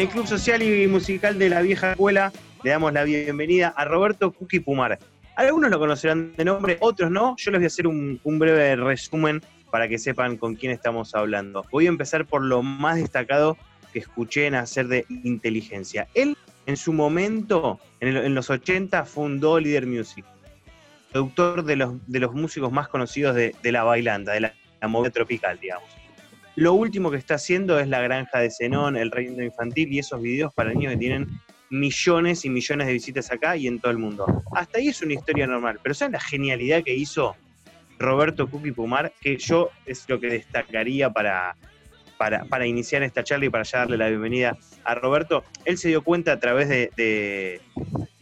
En el Club Social y Musical de la Vieja Escuela le damos la bienvenida a Roberto Cuqui Pumar. Algunos lo conocerán de nombre, otros no. Yo les voy a hacer un, breve resumen para que sepan con quién estamos hablando. Voy a empezar por lo más destacado que escuché en hacer de inteligencia. Él, en su momento, en, los 80, fundó Leader Music, productor de los, de los músicos más conocidos de, la bailanda, de la, la movida tropical, digamos. Lo último que está haciendo es La Granja de Zenón, El Reino Infantil y esos videos para niños que tienen millones y millones de visitas acá y en todo el mundo. Hasta ahí es una historia normal, pero ¿saben la genialidad que hizo Roberto Cookie Pumar? Que yo es lo que destacaría para, para, iniciar esta charla y para ya darle la bienvenida a Roberto. Él se dio cuenta a través de,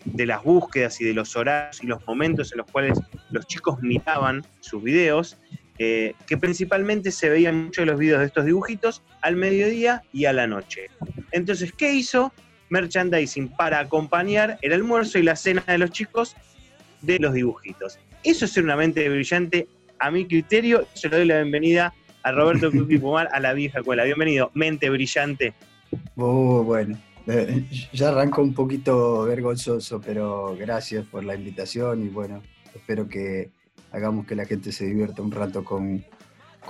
de las búsquedas y de los horarios y los momentos en los cuales los chicos miraban sus videos eh, que principalmente se veían muchos de los videos de estos dibujitos al mediodía y a la noche. Entonces, ¿qué hizo? Merchandising para acompañar el almuerzo y la cena de los chicos de los dibujitos. Eso es ser una mente brillante, a mi criterio. Se le doy la bienvenida a Roberto Cookie Pumar a la vieja escuela. Bienvenido, mente brillante. Oh, bueno, eh, ya arranco un poquito vergonzoso, pero gracias por la invitación y bueno, espero que hagamos que la gente se divierta un rato con,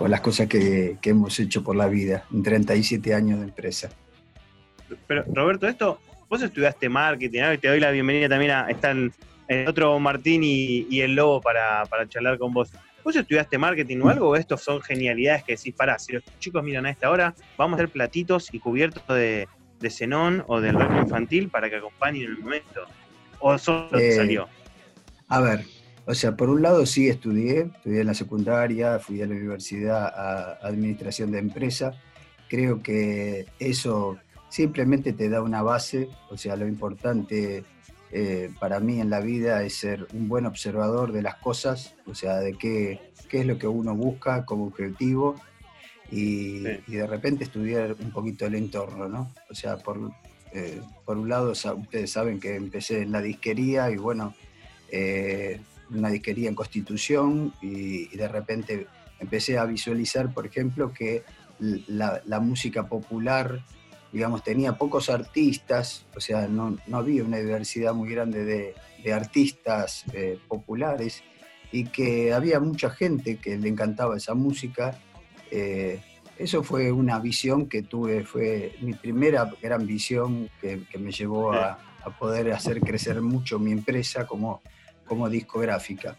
las cosas que, hemos hecho por la vida en 37 años de empresa. Pero Roberto, esto, vos estudiaste marketing, y te doy la bienvenida también a están el otro Martín y, el Lobo para, charlar con vos. ¿Vos estudiaste marketing o algo? ¿O estos son genialidades que decís, pará, si los chicos miran a esta hora, vamos a hacer platitos y cubiertos de, de cenón o del reino infantil para que acompañen en el momento? ¿O solo eh, salió? A ver, o sea, por un lado sí estudié, estudié en la secundaria, fui a la universidad a administración de empresa. Creo que eso simplemente te da una base, o sea, lo importante eh, para mí en la vida es ser un buen observador de las cosas, o sea, de qué, qué es lo que uno busca como objetivo y, de repente estudiar un poquito el entorno, ¿no? O sea, por, eh, por un lado, ustedes saben que empecé en la disquería y bueno, eh, una disquería en Constitución y, de repente empecé a visualizar, por ejemplo, que la, música popular, digamos, tenía pocos artistas, o sea, no, había una diversidad muy grande de, artistas eh, populares y que había mucha gente que le encantaba esa música. Eh, eso fue una visión que tuve, fue mi primera gran visión que, me llevó a, a, poder hacer crecer mucho mi empresa como como discográfica.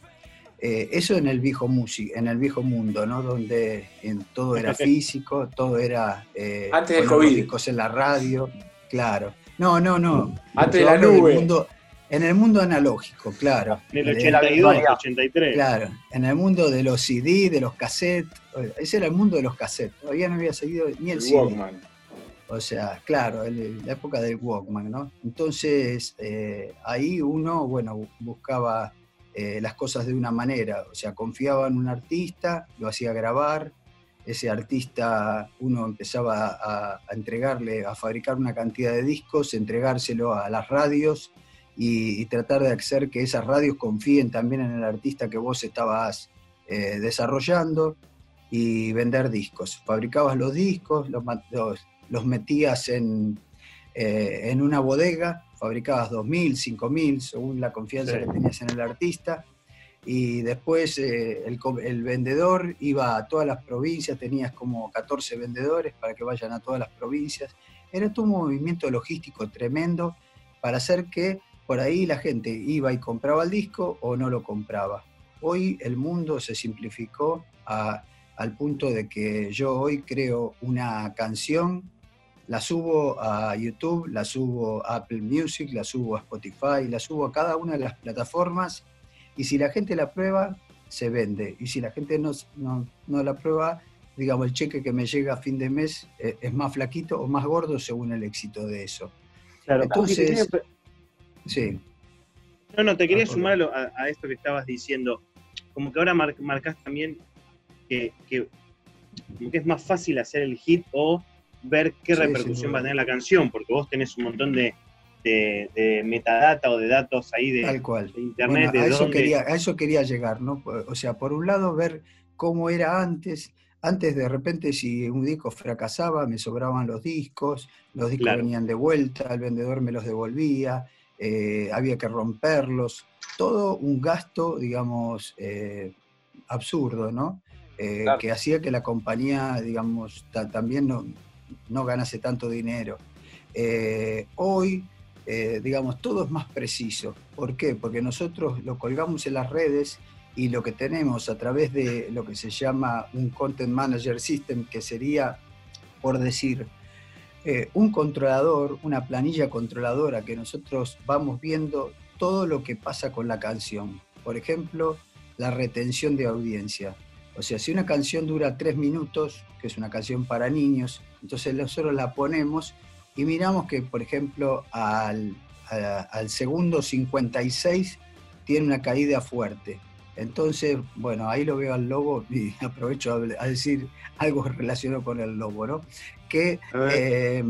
Eh, eso en el viejo en el viejo mundo, ¿no? Donde en, todo era físico, todo era eh, antes del COVID, en la radio, claro. No, no, no. Antes de la nube. Mundo, en el mundo analógico, claro. En el 82, 83. Claro, en el mundo de los CD, de los cassettes. Ese era el mundo de los cassettes. Todavía no había seguido ni el, CD. O sea, claro, la época del Walkman, ¿no? Entonces, eh, ahí uno, bueno, buscaba eh, las cosas de una manera, o sea, confiaba en un artista, lo hacía grabar, ese artista uno empezaba a, entregarle, a fabricar una cantidad de discos, entregárselo a las radios y, tratar de hacer que esas radios confíen también en el artista que vos estabas eh, desarrollando y vender discos. Fabricabas los discos, los los metías en, eh, en una bodega, fabricabas 2.000, 5.000, según la confianza que tenías en el artista, y después eh, el, vendedor iba a todas las provincias, tenías como 14 vendedores para que vayan a todas las provincias. Era todo un movimiento logístico tremendo para hacer que por ahí la gente iba y compraba el disco o no lo compraba. Hoy el mundo se simplificó al punto de que yo hoy creo una canción la subo a YouTube, la subo a Apple Music, la subo a Spotify, la subo a cada una de las plataformas y si la gente la prueba, se vende. Y si la gente no, no, la prueba, digamos, el cheque que me llega a fin de mes eh, es más flaquito o más gordo según el éxito de eso. Claro, entonces... Sí. No, no, te quería sumar a, esto que estabas diciendo. Como que ahora marcas también que, que, que es más fácil hacer el hit o ver qué repercusión va a tener la canción, porque vos tenés un montón de, metadata o de datos ahí de, Tal cual. internet. a, eso quería, a eso quería llegar, ¿no? O sea, por un lado, ver cómo era antes. Antes de repente si un disco fracasaba, me sobraban los discos, los discos venían de vuelta, el vendedor me los devolvía, eh, había que romperlos, todo un gasto, digamos, eh, absurdo, ¿no? Eh, que hacía que la compañía, digamos, también no, no, ganase tanto dinero. hoy, digamos, todo es más preciso. ¿Por qué? Porque nosotros lo colgamos en las redes y lo que tenemos a través de lo que se llama un Content Manager System, que sería, por decir, eh, un controlador, una planilla controladora que nosotros vamos viendo todo lo que pasa con la canción. Por ejemplo, la retención de audiencia. O sea, si una canción dura tres minutos, que es una canción para niños, entonces nosotros la ponemos y miramos que, por ejemplo, al, al segundo 56 tiene una caída fuerte. Entonces, bueno, ahí lo veo al lobo y aprovecho a, decir algo relacionado con el lobo, ¿no? Que, eh,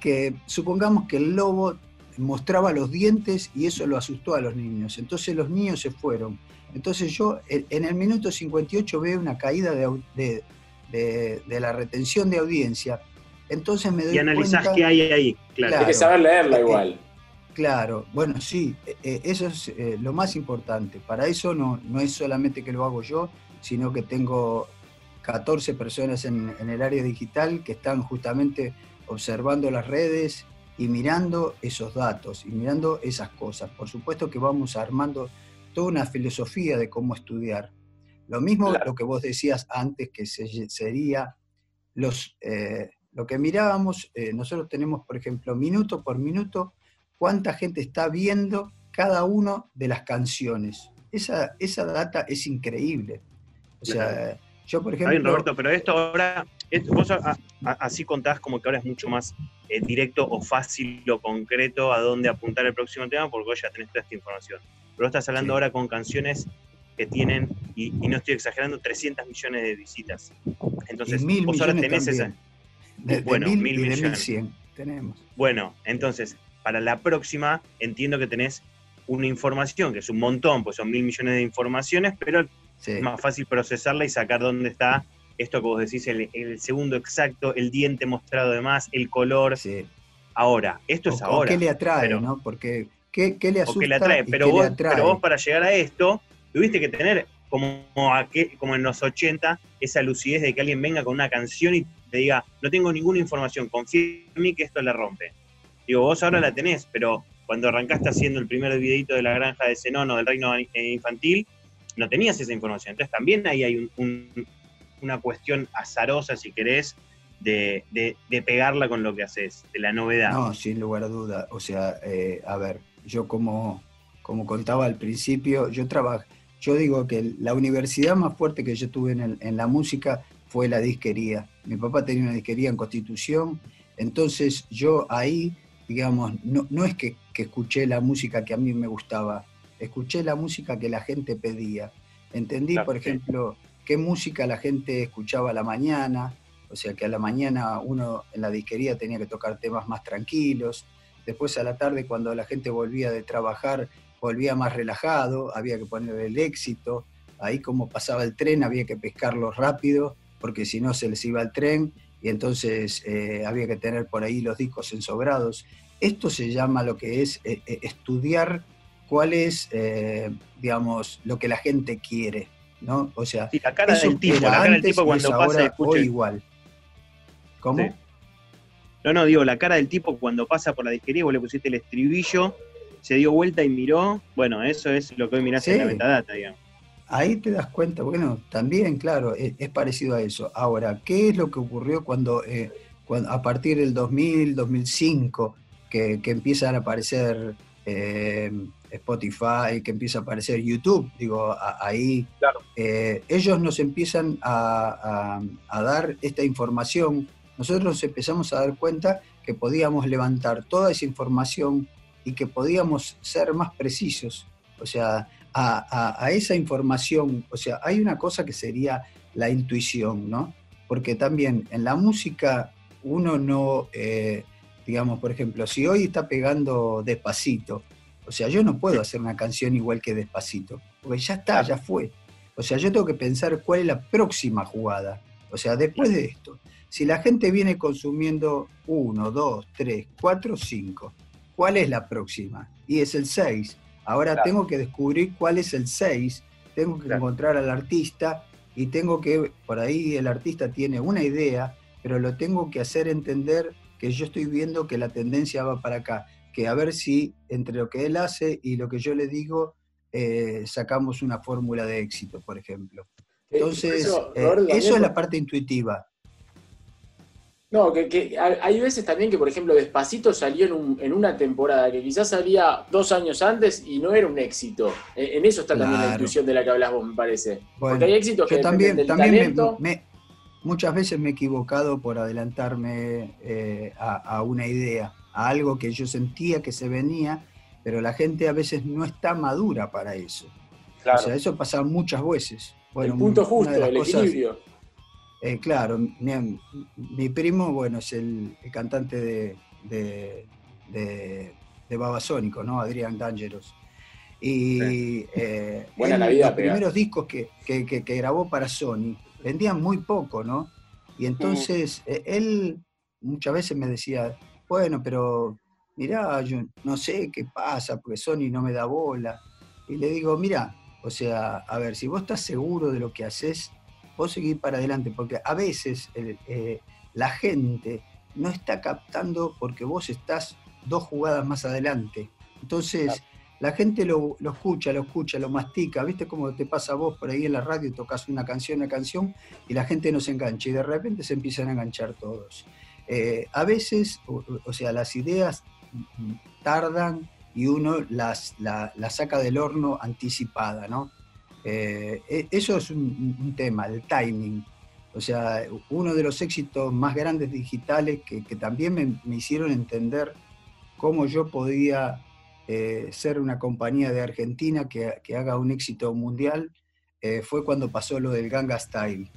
que supongamos que el lobo mostraba los dientes y eso lo asustó a los niños. Entonces los niños se fueron. Entonces yo en el minuto 58 veo una caída de, la retención de audiencia. Entonces me doy Y analizás qué hay ahí, claro. Hay que saber leerla igual. Claro, bueno, sí, e, e, eso es eh, lo más importante. Para eso no, no es solamente que lo hago yo, sino que tengo 14 personas en, el área digital que están justamente observando las redes y mirando esos datos y mirando esas cosas. Por supuesto que vamos armando toda una filosofía de cómo estudiar. Lo mismo lo que vos decías antes, que sería los, eh, lo que mirábamos, eh, nosotros tenemos, por ejemplo, minuto por minuto, cuánta gente está viendo cada una de las canciones. Esa, esa data es increíble. O sea, yo por ejemplo... Roberto, pero esto ahora, vos así contás como que ahora es mucho más eh, directo o fácil o concreto a dónde apuntar el próximo tema porque vos ya tenés toda esta información. Pero estás hablando ahora con canciones que tienen, y, no estoy exagerando, 300 millones de visitas. Entonces, vos ahora tenés esa... bueno, mil, millones. tenemos. Bueno, entonces, para la próxima entiendo que tenés una información, que es un montón, pues son mil millones de informaciones, pero es más fácil procesarla y sacar dónde está esto que vos decís, el, segundo exacto, el diente mostrado de más, el color. Ahora, esto es ahora. ¿Qué le atrae, no? Porque, ¿qué, le asusta? qué le atrae? Pero, vos, pero vos para llegar a esto, tuviste que tener como, como en los 80, esa lucidez de que alguien venga con una canción y te diga, no tengo ninguna información, confía en mí que esto le rompe. Digo, vos ahora la tenés, pero cuando arrancaste haciendo el primer videito de la granja de Zenón o del reino eh, infantil, no tenías esa información. Entonces también ahí hay una cuestión azarosa, si querés, de, pegarla con lo que haces, de la novedad. No, sin lugar a duda. O sea, eh, a ver, yo como, como contaba al principio, yo trabajo, yo digo que la universidad más fuerte que yo tuve en, en la música fue la disquería. Mi papá tenía una disquería en Constitución, entonces yo ahí digamos, no, no es que, escuché la música que a mí me gustaba, escuché la música que la gente pedía. Entendí, por ejemplo, qué música la gente escuchaba a la mañana, o sea que a la mañana uno en la disquería tenía que tocar temas más tranquilos, después a la tarde cuando la gente volvía de trabajar volvía más relajado, había que poner el éxito, ahí como pasaba el tren había que pescarlo rápido, porque si no se les iba el tren, y entonces eh, había que tener por ahí los discos ensobrados. Esto se llama lo que es eh, eh, estudiar cuál es, digamos, lo que la gente quiere, ¿no? O sea, la cara del tipo, la cara del tipo cuando pasa escucha... igual. ¿Cómo? No, no, digo, la cara del tipo cuando pasa por la disquería, vos le pusiste el estribillo, se dio vuelta y miró, bueno, eso es lo que hoy mirás en la metadata, digamos ahí te das cuenta, bueno, también, claro, e, es, parecido a eso. Ahora, ¿qué es lo que ocurrió cuando, eh, cuando a partir del 2000, 2005, que, que empiezan a aparecer eh, Spotify, que empieza a aparecer YouTube? Digo, ahí eh, ellos nos empiezan a, a, dar esta información. Nosotros nos empezamos a dar cuenta que podíamos levantar toda esa información y que podíamos ser más precisos. O sea, a, esa información, o sea, hay una cosa que sería la intuición, ¿no? Porque también en la música uno no, eh, digamos, por ejemplo, si hoy está pegando despacito, o sea, yo no puedo hacer una canción igual que despacito, porque ya está, ya fue. O sea, yo tengo que pensar cuál es la próxima jugada. O sea, después de esto, si la gente viene consumiendo uno, dos, tres, cuatro, cinco, ¿cuál es la próxima? Y es el 6. Ahora tengo que descubrir cuál es el 6, tengo que encontrar al artista y tengo que, por ahí el artista tiene una idea, pero lo tengo que hacer entender que yo estoy viendo que la tendencia va para acá, que a ver si entre lo que él hace y lo que yo le digo eh, sacamos una fórmula de éxito, por ejemplo. Entonces, eso, eh, es la parte intuitiva. No, que, hay veces también que, por ejemplo, Despacito salió en, una temporada que quizás salía dos años antes y no era un éxito. En, eso está también la intuición de la que hablas vos, me parece. Porque hay éxitos que también, también muchas veces me he equivocado por adelantarme eh, a, una idea, a algo que yo sentía que se venía, pero la gente a veces no está madura para eso. O sea, eso pasa muchas veces. el punto justo, el equilibrio. Eh, claro, mi, primo, bueno, es el, cantante de, de, de, Babasónico, ¿no? Adrián Dangeros. Y eh, los primeros discos que, grabó para Sony vendían muy poco, ¿no? Y entonces eh, él muchas veces me decía, bueno, pero mirá, yo no sé qué pasa, porque Sony no me da bola. Y le digo, mira, o sea, a ver, si vos estás seguro de lo que haces, vos seguís para adelante, porque a veces eh, la gente no está captando porque vos estás dos jugadas más adelante. Entonces, la gente lo, escucha, lo escucha, lo mastica. ¿Viste cómo te pasa a vos por ahí en la radio, tocas una canción, una canción, y la gente no se engancha, y de repente se empiezan a enganchar todos? Eh, a veces, o, sea, las ideas tardan y uno las, la, saca del horno anticipada, ¿no? Eh, e, eso es un, tema, el timing. O sea, uno de los éxitos más grandes digitales que, también me, hicieron entender cómo yo podía eh, ser una compañía de Argentina que, haga un éxito mundial eh, fue cuando pasó lo del Ganga Style.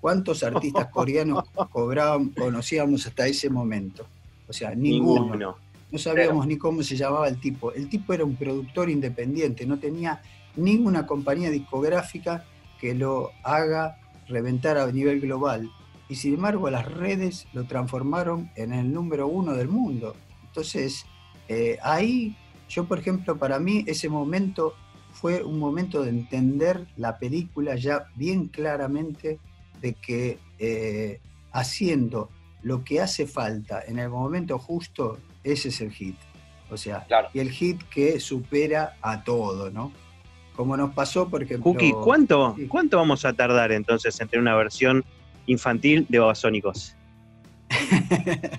¿Cuántos artistas coreanos cobraban, conocíamos hasta ese momento? O sea, ninguno. No sabíamos ni cómo se llamaba el tipo. El tipo era un productor independiente, no tenía ninguna compañía discográfica que lo haga reventar a nivel global. Y sin embargo las redes lo transformaron en el número uno del mundo. Entonces, eh, ahí yo, por ejemplo, para mí ese momento fue un momento de entender la película ya bien claramente de que eh, haciendo lo que hace falta en el momento justo, ese es el hit. O sea, y el hit que supera a todo, ¿no? Como nos pasó, por ejemplo. Cookie, ¿cuánto, ¿cuánto vamos a tardar entonces en tener una versión infantil de Babasónicos?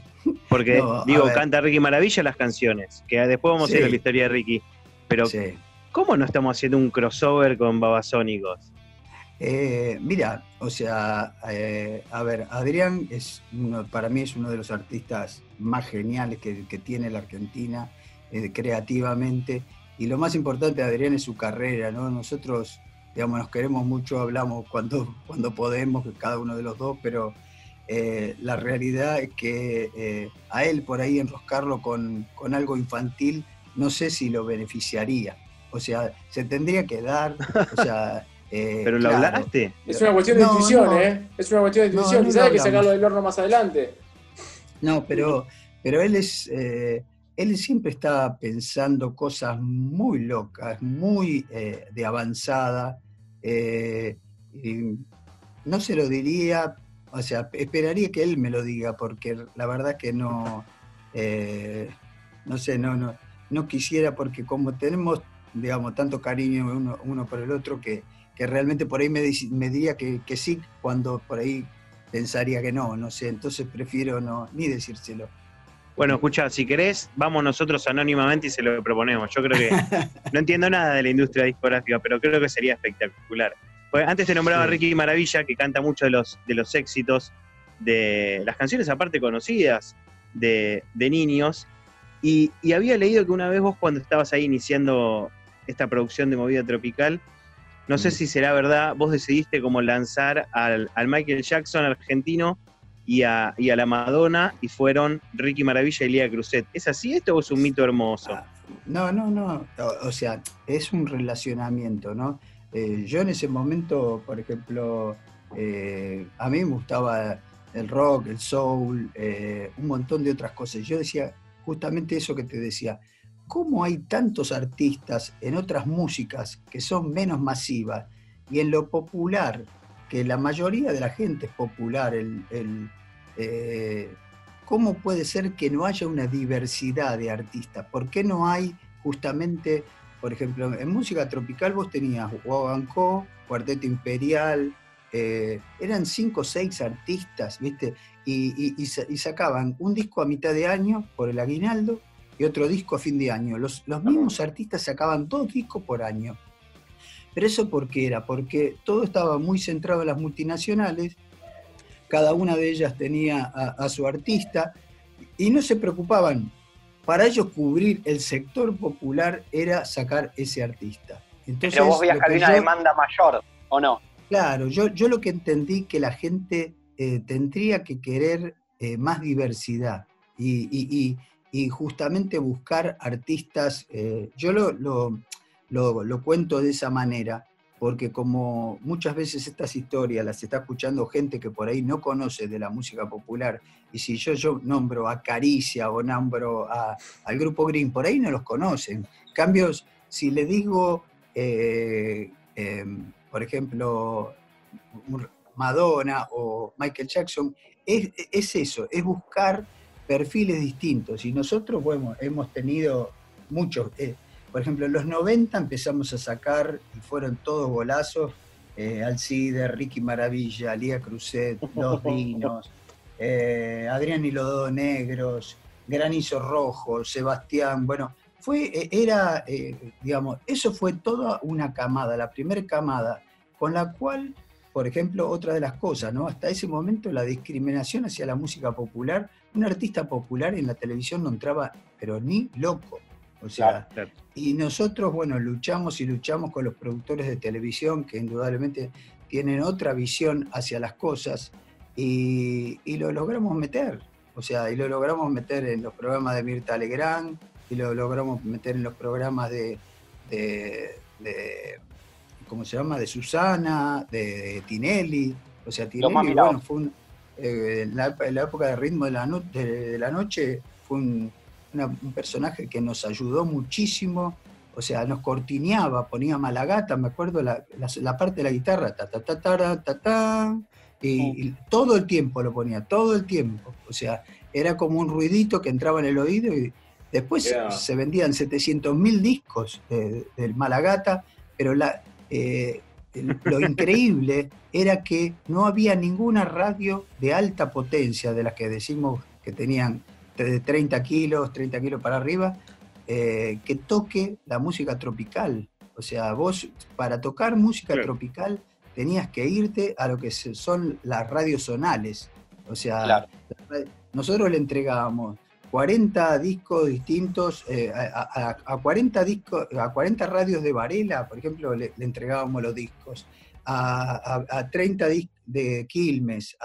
Porque, digo, canta Ricky Maravilla las canciones, que después vamos a ir a la historia de Ricky. Pero, ¿cómo no estamos haciendo un crossover con Babasónicos? Eh, mira, o sea, eh, a ver, Adrián es para mí es uno de los artistas más geniales que, tiene la Argentina eh, creativamente. Y lo más importante Adrián es su carrera, ¿no? Nosotros, digamos, nos queremos mucho, hablamos cuando, cuando podemos, cada uno de los dos, pero eh, la realidad es que eh, a él por ahí enroscarlo con, algo infantil, no sé si lo beneficiaría. O sea, se tendría que dar, o sea... Eh, ¿Pero lo hablaste? Es una cuestión de intuición, ¿eh? Es una cuestión de intuición. Quizás hay que sacarlo del horno más adelante. No, pero, pero él es... él siempre está pensando cosas muy locas, muy de avanzada. no se lo diría, o sea, esperaría que él me lo diga, porque la verdad que no, eh, no sé, no, no, no quisiera, porque como tenemos, digamos, tanto cariño uno, por el otro, que, realmente por ahí me, me diría que, sí, cuando por ahí pensaría que no, no sé, entonces prefiero no, ni decírselo. Bueno, escucha, si querés, vamos nosotros anónimamente y se lo proponemos. Yo creo que no entiendo nada de la industria discográfica, pero creo que sería espectacular. Pues antes te nombraba Ricky Maravilla, que canta mucho de los, de los éxitos de las canciones, aparte conocidas, de, niños. Y, había leído que una vez vos, cuando estabas ahí iniciando esta producción de movida tropical, no sé mm. si será verdad, vos decidiste como lanzar al, Michael Jackson argentino y a, y a, la Madonna y fueron Ricky Maravilla y Lía Cruzet. ¿Es así esto o es un mito hermoso? Ah, no, no, no. o sea, es un relacionamiento, ¿no? Eh, yo en ese momento, por ejemplo, Eh, a mí me gustaba el rock, el soul, un montón de otras cosas. Yo decía justamente eso que te decía, ¿cómo hay tantos artistas en otras músicas que son menos masivas y en lo popular, que la mayoría de la gente es popular, el, eh, ¿cómo puede ser que no haya una diversidad de artistas? ¿Por qué no hay justamente, por ejemplo, en música tropical vos tenías Wabanco, Cuarteto Imperial, eh, eran cinco o seis artistas, ¿viste? Y, y, sacaban un disco a mitad de año por el aguinaldo y otro disco a fin de año. Los, los mismos artistas sacaban dos discos por año. Pero eso por qué era? Porque todo estaba muy centrado en las multinacionales, cada una de ellas tenía a, su artista y no se preocupaban. Para ellos cubrir el sector popular era sacar ese artista. Entonces, Pero vos veías que había una demanda mayor, ¿o no? Claro, yo, yo lo que entendí que la gente eh, tendría que querer eh, más diversidad y, y justamente buscar artistas, eh, yo lo, lo, cuento de esa manera, porque como muchas veces estas historias las está escuchando gente que por ahí no conoce de la música popular, y si yo, yo nombro a Caricia o nombro a, al grupo Green, por ahí no los conocen. Cambios, si le digo, eh, em, por ejemplo, Madonna o Michael Jackson, es, es eso, es buscar perfiles distintos. Y nosotros, bueno, hemos tenido muchos. Eh, por ejemplo, en los 90 empezamos a sacar, y fueron todos golazos, eh, Alcide, Ricky Maravilla, Lía Cruzet, Los Dinos, eh, Adrián y los Dos Negros, Granizo Rojo, Sebastián, bueno, fue, eh, era, digamos, eso fue toda una camada, la primera camada, con la cual por ejemplo, otra de las cosas, ¿no? Hasta ese momento la discriminación hacia la música popular, un artista popular en la televisión no entraba, pero ni loco. O sea, y nosotros, bueno, luchamos y luchamos con los productores de televisión que indudablemente tienen otra visión hacia las cosas y, lo logramos meter. O sea, y lo logramos meter en los programas de Mirta Legrand y lo logramos meter en los programas de ¿cómo se llama? De Susana, de, Tinelli. O sea, Tinelli, bueno, fue un, eh, en, la, época de ritmo de la, de, la noche, fue un, personaje que nos ayudó muchísimo. O sea, nos cortineaba, ponía malagata, me acuerdo la, parte de la guitarra, ta ta ta ta ta ta, y, todo el tiempo lo ponía, todo el tiempo. O sea, era como un ruidito que entraba en el oído y después se vendían 700.000 discos del Malagata, pero la, eh, lo increíble era que no había ninguna radio de alta potencia, de las que decimos que tenían 30 kilos, 30 kilos para arriba, eh, que toque la música tropical. O sea, vos para tocar música tropical tenías que irte a lo que son las radios zonales. O sea, nosotros le entregábamos 40 discos distintos, eh, a, 40 discos, a 40 radios de Varela, por ejemplo, le, entregábamos los discos, a, 30 de Quilmes,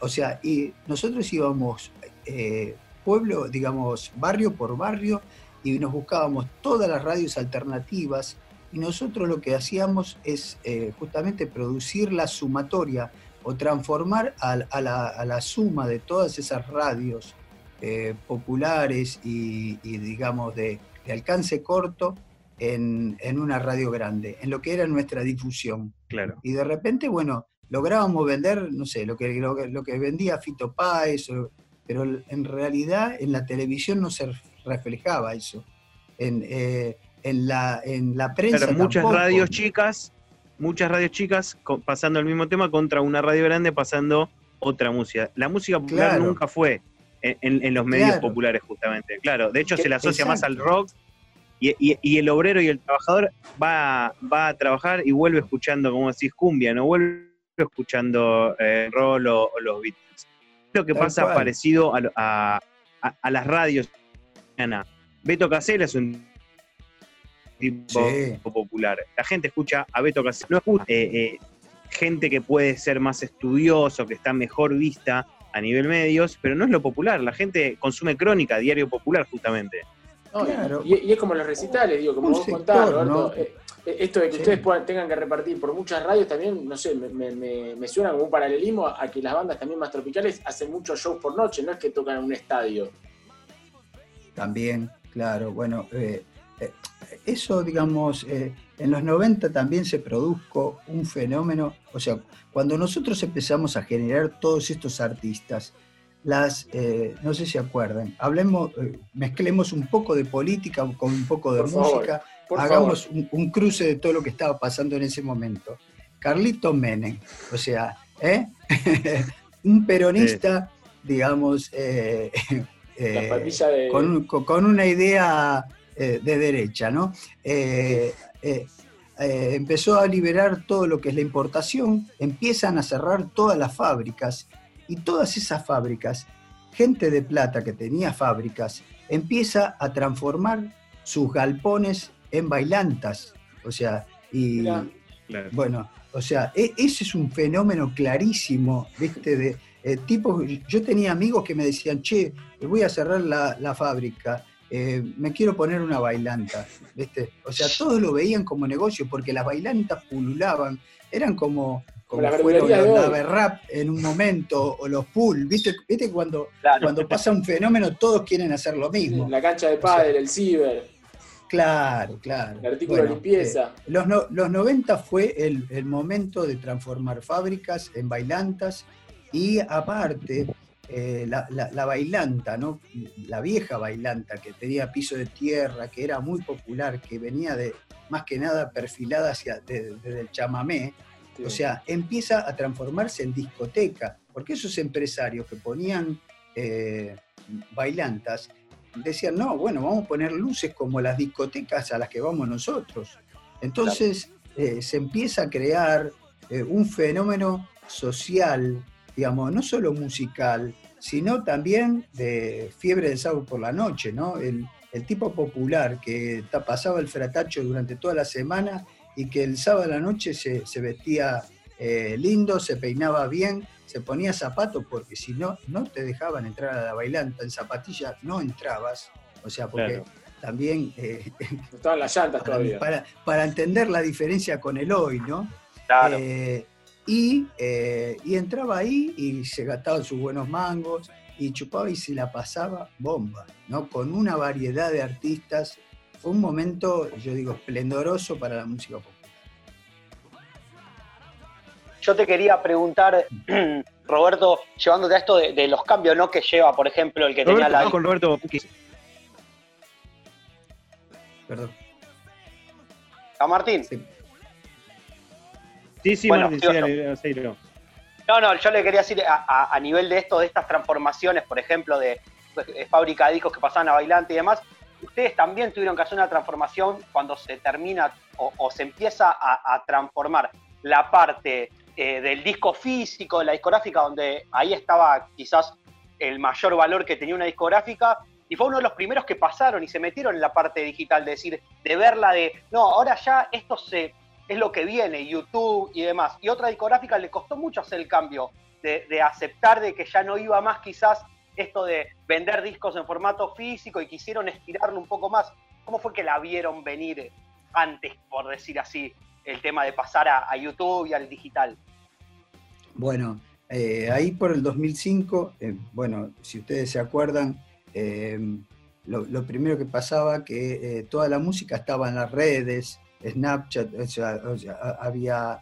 o sea, y nosotros íbamos eh, pueblo, digamos, barrio por barrio, y nos buscábamos todas las radios alternativas, y nosotros lo que hacíamos es eh, justamente producir la sumatoria o transformar a, la suma de todas esas radios eh, populares y, digamos, de, alcance corto en, una radio grande, en lo que era nuestra difusión. Claro. Y de repente, bueno, lográbamos vender, no sé, lo que, lo, que vendía Fito Páez, pero en realidad en la televisión no se reflejaba eso. En, eh, en, la, en la prensa. muchas radios chicas, muchas radios chicas pasando el mismo tema contra una radio grande pasando otra música. La música popular nunca fue en, los medios populares justamente. Claro, de hecho se le asocia más al rock y, el obrero y el trabajador va, va a trabajar y vuelve escuchando, como decís, cumbia, no vuelve escuchando eh, rock o, los Beatles. Lo que pasa parecido a, las radios. Beto Casella es un tipo popular. La gente escucha a Beto Casella, no escucha eh, eh, gente que puede ser más estudioso, que está mejor vista a nivel medios, pero no es lo popular. La gente consume crónica, diario popular, justamente. y, es como los recitales, digo, como vos contás, Roberto. Eh, esto de que ustedes tengan que repartir por muchas radios también, no sé, me, suena como un paralelismo a que las bandas también más tropicales hacen muchos shows por noche, no es que tocan en un estadio. También, claro, bueno, eh, eh, eso, digamos, en los 90 también se produjo un fenómeno, o sea, cuando nosotros empezamos a generar todos estos artistas, las, no sé si acuerdan, hablemos, mezclemos un poco de política con un poco de música hagamos un, cruce de todo lo que estaba pasando en ese momento. Carlito Menem, o sea, ¿eh? un peronista, digamos, eh, eh, con, una idea de derecha, ¿no? empezó a liberar todo lo que es la importación, empiezan a cerrar todas las fábricas y todas esas fábricas, gente de plata que tenía fábricas, empieza a transformar sus galpones en bailantas. O sea, y bueno, o sea, e, ese es un fenómeno clarísimo, ¿viste? De eh, tipos, yo tenía amigos que me decían, che, voy a cerrar la, fábrica, eh, me quiero poner una bailanta, ¿viste? O sea, todos lo veían como negocio porque las bailantas pululaban, eran como, como la fueron los en un momento, o los pool, ¿viste? ¿Viste cuando, cuando pasa un fenómeno todos quieren hacer lo mismo? La cancha de pádel, el ciber. Claro, claro. El artículo de limpieza. Eh, los, los 90 fue el, momento de transformar fábricas en bailantas y aparte eh, la, bailanta, ¿no? la vieja bailanta que tenía piso de tierra, que era muy popular, que venía de más que nada perfilada hacia desde el chamamé, o sea, empieza a transformarse en discoteca, porque esos empresarios que ponían eh, bailantas decían, no, bueno, vamos a poner luces como las discotecas a las que vamos nosotros. Entonces eh, se empieza a crear eh, un fenómeno social, digamos, no solo musical, sino también de fiebre del sábado por la noche, ¿no? El, tipo popular que pasaba el fratacho durante toda la semana y que el sábado a la noche se, vestía eh, lindo, se peinaba bien se ponía zapatos porque si no, no te dejaban entrar a la bailanta, en zapatillas no entrabas, o sea, porque también... Eh, Estaban las llantas para, todavía. Para, entender la diferencia con el hoy, ¿no? Claro. Eh, y, eh, y, entraba ahí y se gastaba sus buenos mangos y chupaba y se la pasaba bomba, ¿no? Con una variedad de artistas. Fue un momento, yo digo, esplendoroso para la música popular. Yo te quería preguntar, Roberto, llevándote a esto de, los cambios, ¿no? Que lleva, por ejemplo, el que tenía la. con Roberto Perdón. ¿A Martín? Sí, sí, Martín, sí, no. no, no, yo le quería decir a, nivel de esto, de estas transformaciones, por ejemplo, de, fábrica de discos que pasaban a bailante y demás, ustedes también tuvieron que hacer una transformación cuando se termina o, se empieza a transformar la parte eh, del disco físico, de la discográfica, donde ahí estaba quizás el mayor valor que tenía una discográfica, y fue uno de los primeros que pasaron y se metieron en la parte digital, de decir, de verla de, no, ahora ya esto se, es lo que viene, YouTube y demás. Y otra discográfica le costó mucho hacer el cambio, de, de aceptar de que ya no iba más quizás esto de vender discos en formato físico y quisieron estirarlo un poco más. ¿Cómo fue que la vieron venir antes, por decir así, el tema de pasar a, YouTube y al digital? Bueno, eh, ahí por el 2005, eh, bueno, si ustedes se acuerdan, eh, lo, primero que pasaba que toda la música estaba en las redes, Snapchat, había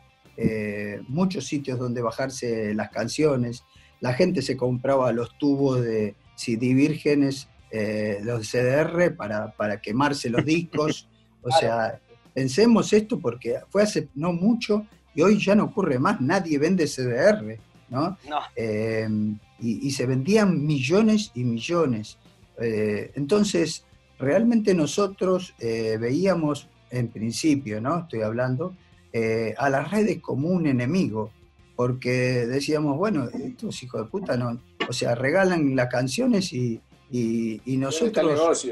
muchos sitios donde bajarse las canciones, la gente se compraba los tubos de CD vírgenes, los CDR para, para quemarse los discos, o sea, Pensemos esto porque fue hace no mucho y hoy ya no ocurre más, nadie vende CDR, ¿no? Eh, y, se vendían millones y millones. Eh, entonces, realmente nosotros eh, veíamos, en principio, ¿no? Estoy hablando, a las redes como un enemigo, porque decíamos, bueno, estos hijos de puta no, o sea, regalan las canciones y, nosotros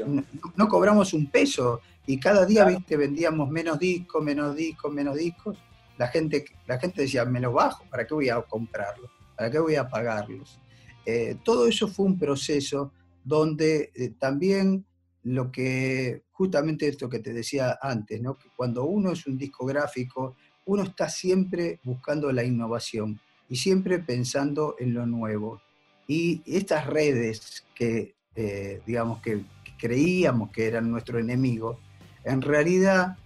no, cobramos un peso. Y cada día, viste, vendíamos menos discos, menos discos, menos discos. La gente, la gente decía, me los bajo, ¿para qué voy a comprarlos? ¿Para qué voy a pagarlos? Eh, todo eso fue un proceso donde eh, también lo que justamente esto que te decía antes, ¿no? que cuando uno es un discográfico, uno está siempre buscando la innovación y siempre pensando en lo nuevo. Y estas redes que, eh, digamos, que creíamos que eran nuestro enemigo, en realidad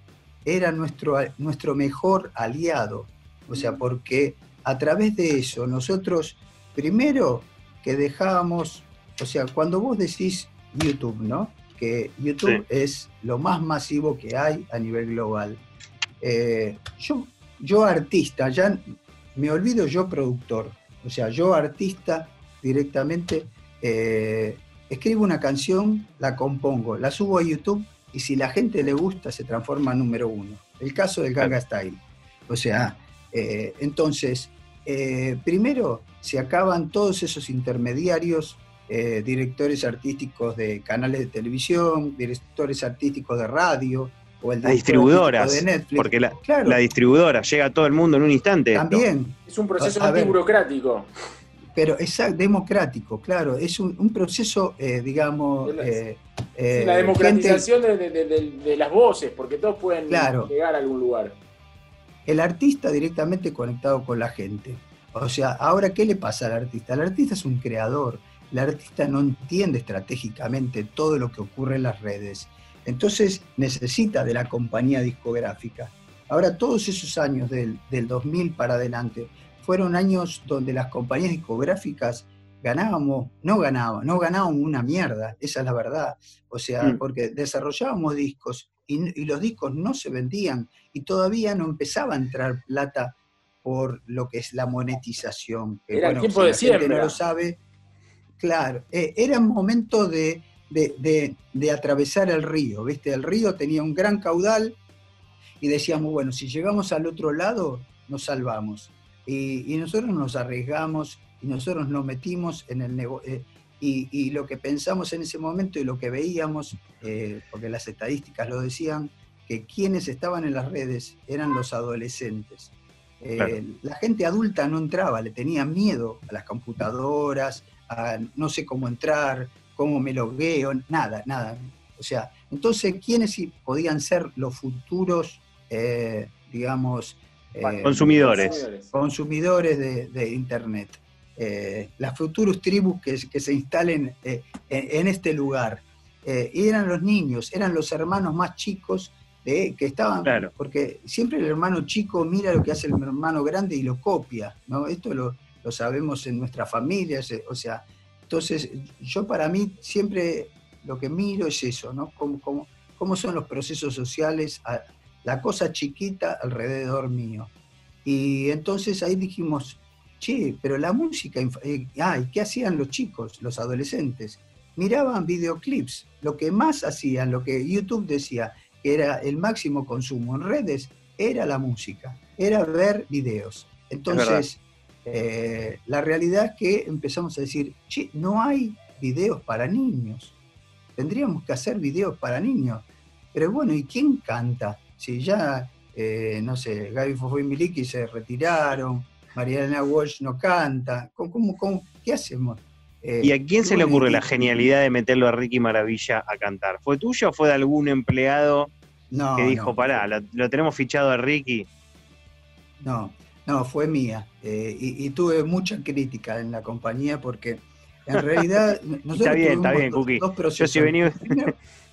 eran nuestro, nuestro mejor aliado. O sea, porque a través de eso nosotros, primero que dejábamos, o sea, cuando vos decís YouTube, ¿no? Que YouTube es lo más masivo que hay a nivel global. Eh, yo, yo artista, ya me olvido yo productor, o sea, yo artista directamente eh, escribo una canción, la compongo, la subo a YouTube y si la gente le gusta se transforma en número uno. El caso del Gaga Style. O sea, eh, entonces, eh, primero se acaban todos esos intermediarios, eh, directores artísticos de canales de televisión, directores artísticos de radio, o el la distribudoras, de Netflix. porque la, la, distribuidora llega a todo el mundo en un instante. También. Es un proceso burocrático. Pero es democrático, claro, es un, proceso, digamos... la democratización de, las voces, porque todos pueden llegar a algún lugar el artista directamente conectado con la gente. O sea, ahora, ¿qué le pasa al artista? El artista es un creador, el artista no entiende estratégicamente todo lo que ocurre en las redes, entonces necesita de la compañía discográfica. Ahora, todos esos años del, 2000 para adelante fueron años donde las compañías discográficas ganábamos, no ganábamos, no ganábamos una mierda, esa es la verdad. O sea, mm. porque desarrollábamos discos y, los discos no se vendían y todavía no empezaba a entrar plata por lo que es la monetización. era el tiempo de siempre. no lo sabe. Claro, eh, era un momento de, de, atravesar el río, ¿viste? El río tenía un gran caudal y decíamos, bueno, si llegamos al otro lado, nos salvamos. Y, nosotros nos arriesgamos y nosotros nos metimos en el negocio. Eh, y, lo que pensamos en ese momento y lo que veíamos, eh, porque las estadísticas lo decían, que quienes estaban en las redes eran los adolescentes. Eh, la gente adulta no entraba, le tenía miedo a las computadoras, a no sé cómo entrar, cómo me logueo, nada, nada. O sea, entonces, ¿quiénes podían ser los futuros, eh, digamos, consumidores? Consumidores de Internet. Eh, las futuros tribus que, se instalen eh, en, este lugar. Eh, y eran los niños, eran los hermanos más chicos que estaban, porque siempre el hermano chico mira lo que hace el hermano grande y lo copia, ¿no? Esto lo, sabemos en nuestras familias, o sea, entonces yo para mí siempre lo que miro es eso, ¿no? Cómo, cómo son los procesos sociales, la cosa chiquita alrededor mío. Y entonces ahí dijimos, che, pero la música, eh, ay, ¿qué hacían los chicos, los adolescentes? Miraban videoclips, lo que más hacían, lo que YouTube decía que era el máximo consumo en redes, era la música, era ver videos. Entonces, eh, la realidad es que empezamos a decir, che, no hay videos para niños, tendríamos que hacer videos para niños. Pero bueno, ¿y quién canta? Si ya, eh, no sé, Gaby Fofo y Miliki se retiraron, Mariana Walsh no canta, ¿cómo, cómo, qué hacemos? Eh, ¿Y a quién se le ocurre la genialidad de meterlo a Ricky Maravilla a cantar? ¿Fue tuyo o fue de algún empleado que dijo, pará, lo, tenemos fichado a Ricky? No, no, fue mía. Eh, y, tuve mucha crítica en la compañía porque en realidad está bien, está bien, Cookie. Yo venido...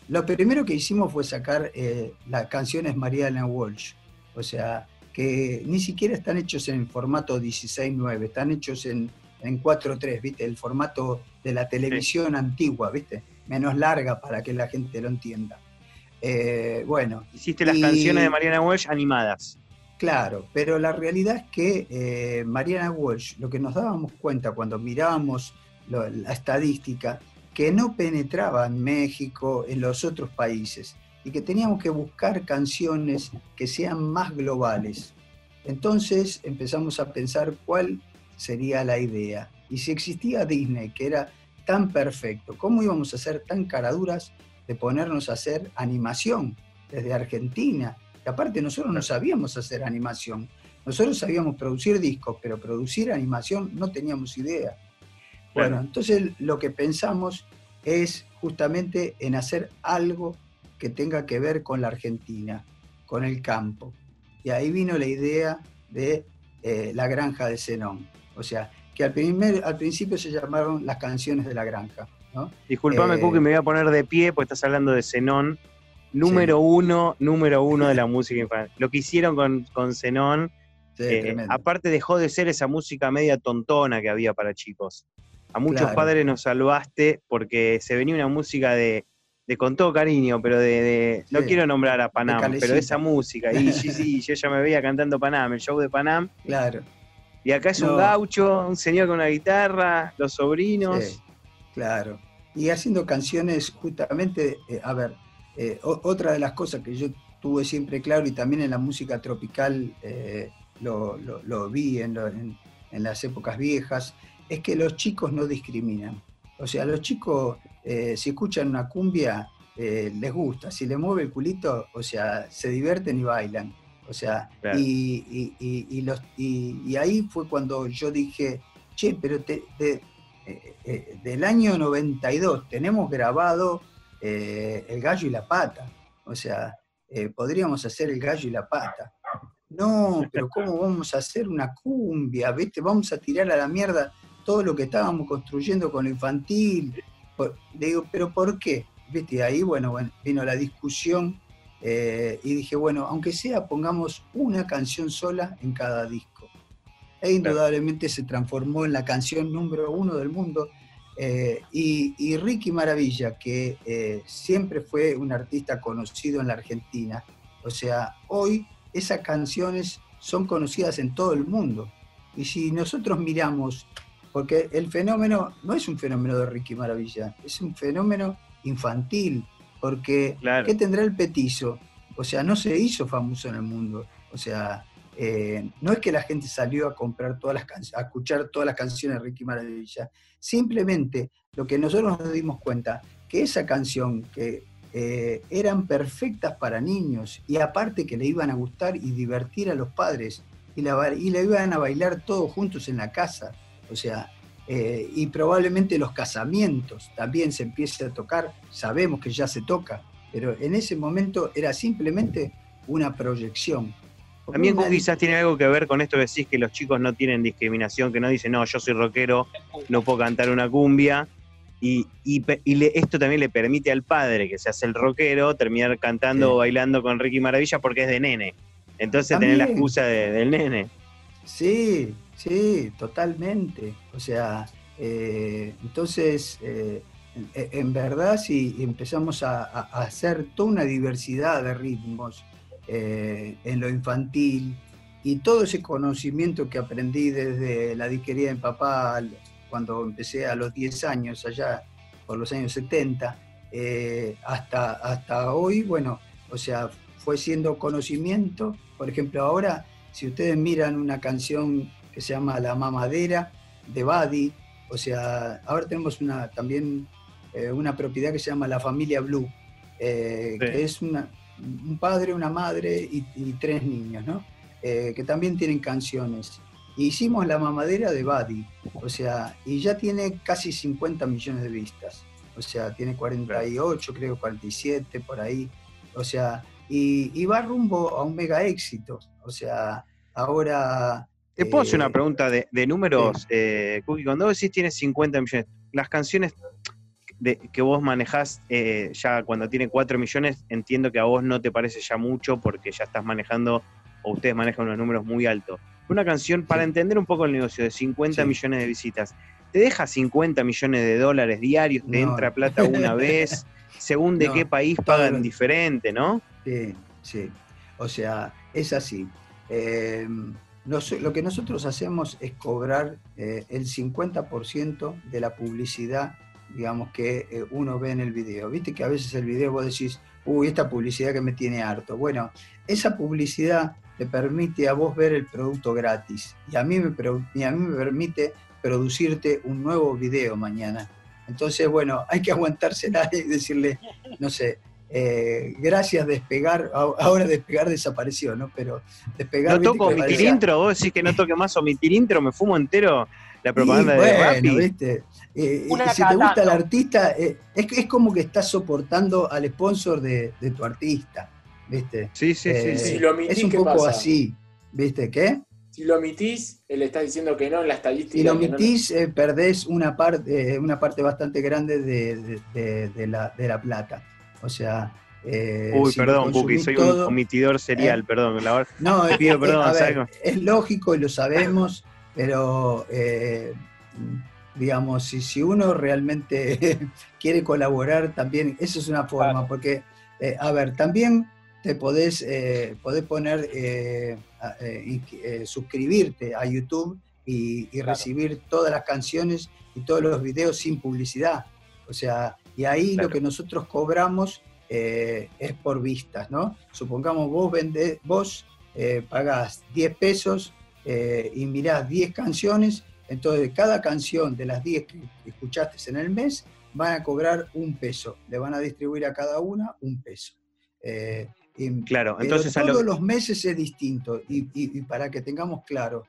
lo primero que hicimos fue sacar eh, las canciones Mariana Walsh. O sea, que ni siquiera están hechos en formato 16.9, están hechos en, en 4.3, ¿viste? El formato de la televisión antigua, ¿viste? Menos larga para que la gente lo entienda. Eh, bueno. Hiciste las canciones de Mariana Walsh animadas. Claro, pero la realidad es que eh, Mariana Walsh, lo que nos dábamos cuenta cuando mirábamos la estadística, que no penetraba en México, en los otros países y que teníamos que buscar canciones que sean más globales. Entonces empezamos a pensar cuál sería la idea. Y si existía Disney, que era tan perfecto, ¿cómo íbamos a ser tan caraduras de ponernos a hacer animación desde Argentina? Y aparte nosotros no sabíamos hacer animación. Nosotros sabíamos producir discos, pero producir animación no teníamos idea. Bueno, entonces lo que pensamos es justamente en hacer algo que tenga que ver con la Argentina, con el campo. Y ahí vino la idea de eh, la granja de Zenón. O sea, que al, primer, al principio se llamaron las canciones de la granja. ¿no? Disculpame, eh, me voy a poner de pie porque estás hablando de Zenón. Número uno, número uno de la música infantil. Lo que hicieron con, con Zenón, eh, aparte dejó de ser esa música media tontona que había para chicos. A muchos padres nos salvaste porque se venía una música de, de con todo cariño, pero de, no quiero nombrar a Panam, pero esa música. Y sí, sí, yo ya me veía cantando Panam, el show de Panam. Claro. Y acá es un gaucho, un señor con una guitarra, los sobrinos. claro. Y haciendo canciones justamente, eh, a ver, eh, otra de las cosas que yo tuve siempre claro y también en la música tropical eh, lo, vi en, en, las épocas viejas, es que los chicos no discriminan. O sea, los chicos, si escuchan una cumbia, les gusta. Si le mueve el culito, o sea, se divierten y bailan. O sea, y, y, los, y, ahí fue cuando yo dije, che, pero te, eh, eh, del año 92 tenemos grabado eh, El gallo y la pata. O sea, podríamos hacer El gallo y la pata. No, pero ¿cómo vamos a hacer una cumbia? ¿Viste? Vamos a tirar a la mierda todo lo que estábamos construyendo con lo infantil. Le digo, ¿pero por qué? ¿Viste? Ahí, bueno, bueno, vino la discusión eh, y dije, bueno, aunque sea, pongamos una canción sola en cada disco. E indudablemente se transformó en la canción número uno del mundo. Eh, y, Ricky Maravilla, que eh, siempre fue un artista conocido en la Argentina, o sea, hoy esas canciones son conocidas en todo el mundo. Y si nosotros miramos, porque el fenómeno no es un fenómeno de Ricky Maravilla, es un fenómeno infantil, porque ¿qué tendrá el petizo? O sea, no se hizo famoso en el mundo. O sea, eh, no es que la gente salió a comprar todas las a escuchar todas las canciones de Ricky Maravilla. Simplemente lo que nosotros nos dimos cuenta, que esa canción que eh, eran perfectas para niños y aparte que le iban a gustar y divertir a los padres y la, y la iban a bailar todos juntos en la casa. O sea, eh, y probablemente los casamientos también se empiece a tocar, sabemos que ya se toca, pero en ese momento era simplemente una proyección. También quizás tiene algo que ver con esto que decís que los chicos no tienen discriminación, que no dicen, no, yo soy rockero, no puedo cantar una cumbia. Y, esto también le permite al padre, que se hace el rockero, terminar cantando o bailando con Ricky Maravilla porque es de nene. Entonces tener la excusa del nene. Sí, Sí, totalmente. O sea, eh, entonces, eh, en verdad, si empezamos a, hacer toda una diversidad de ritmos eh, en lo infantil y todo ese conocimiento que aprendí desde la disquería de papá cuando empecé a los 10 años, allá por los años 70, hasta, hasta hoy, bueno, o sea, fue siendo conocimiento. Por ejemplo, ahora, si ustedes miran una canción que se llama La Mamadera de Badi. O sea, ahora tenemos una, también eh, una propiedad que se llama La Familia Blue, eh, que es una, un padre, una madre y, tres niños, ¿no? Eh, que también tienen canciones. hicimos La Mamadera de Badi, o sea, y ya tiene casi 50 millones de vistas. O sea, tiene 48, creo, 47 por ahí. O sea, y, y va rumbo a un mega éxito. O sea, ahora te puedo hacer una eh, pregunta de, números, eh, Cookie. Cuando vos decís tienes 50 millones, las canciones de, que vos manejás eh, ya cuando tiene 4 millones, entiendo que a vos no te parece ya mucho porque ya estás manejando o ustedes manejan unos números muy altos. Una canción, para entender un poco el negocio de 50 millones de visitas, ¿te deja 50 millones de dólares diarios? ¿Te entra plata una vez? Según de qué país pagan diferente, ¿no? Sí, sí. O sea, es así. Eh, lo que nosotros hacemos es cobrar eh, el 50% de la publicidad, digamos, que eh, uno ve en el video. Viste que a veces el video vos decís, uy, esta publicidad que me tiene harto. Bueno, esa publicidad te permite a vos ver el producto gratis y a mí me, y a mí me permite producirte un nuevo video mañana. Entonces, bueno, hay que aguantársela y decirle, no sé, eh, gracias despegar, ahora despegar desapareció, ¿no? Pero despegar... No toco omitir intro, vos decís que no toque más omitir intro, me fumo entero la propaganda de bueno, ¿viste? Eh, si te gusta el artista, es, es, como que estás soportando al sponsor de, tu artista, ¿viste? Sí, sí, sí. Si lo es un poco así, ¿viste? ¿Qué? Si lo omitís, él está diciendo que no en la estadística. Si lo omitís, eh, perdés una parte, eh, una parte bastante grande de, la, plata. O sea. Eh, Uy, perdón, Buki, soy un omitidor serial, perdón. no, pido perdón, es lógico y lo sabemos, pero digamos, si, si uno realmente quiere colaborar, también, esa es una forma, porque, a ver, también te podés, eh, poner, eh, eh, suscribirte a YouTube y, recibir todas las canciones y todos los videos sin publicidad. O sea, y ahí lo que nosotros cobramos es por vistas, ¿no? Supongamos vos vendés, vos pagás 10 pesos y mirás 10 canciones, entonces cada canción de las 10 que escuchaste en el mes van a cobrar un peso, le van a distribuir a cada una un peso. Claro, entonces todos los meses es distinto y, para que tengamos claro,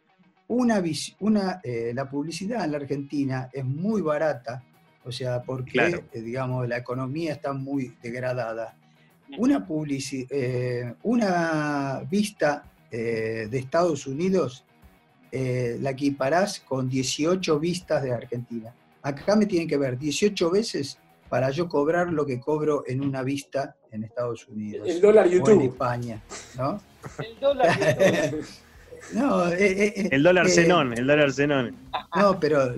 una, una eh, la publicidad en la Argentina es muy barata, o sea, porque eh, digamos la economía está muy degradada. Una, eh, una vista de Estados Unidos la equiparás con 18 vistas de Argentina. Acá me tienen que ver 18 veces para yo cobrar lo que cobro en una vista en Estados Unidos. El dólar YouTube. O en España, ¿no? El dólar YouTube. no, eh, eh, eh, el dólar Zenón, el dólar Zenón. No, pero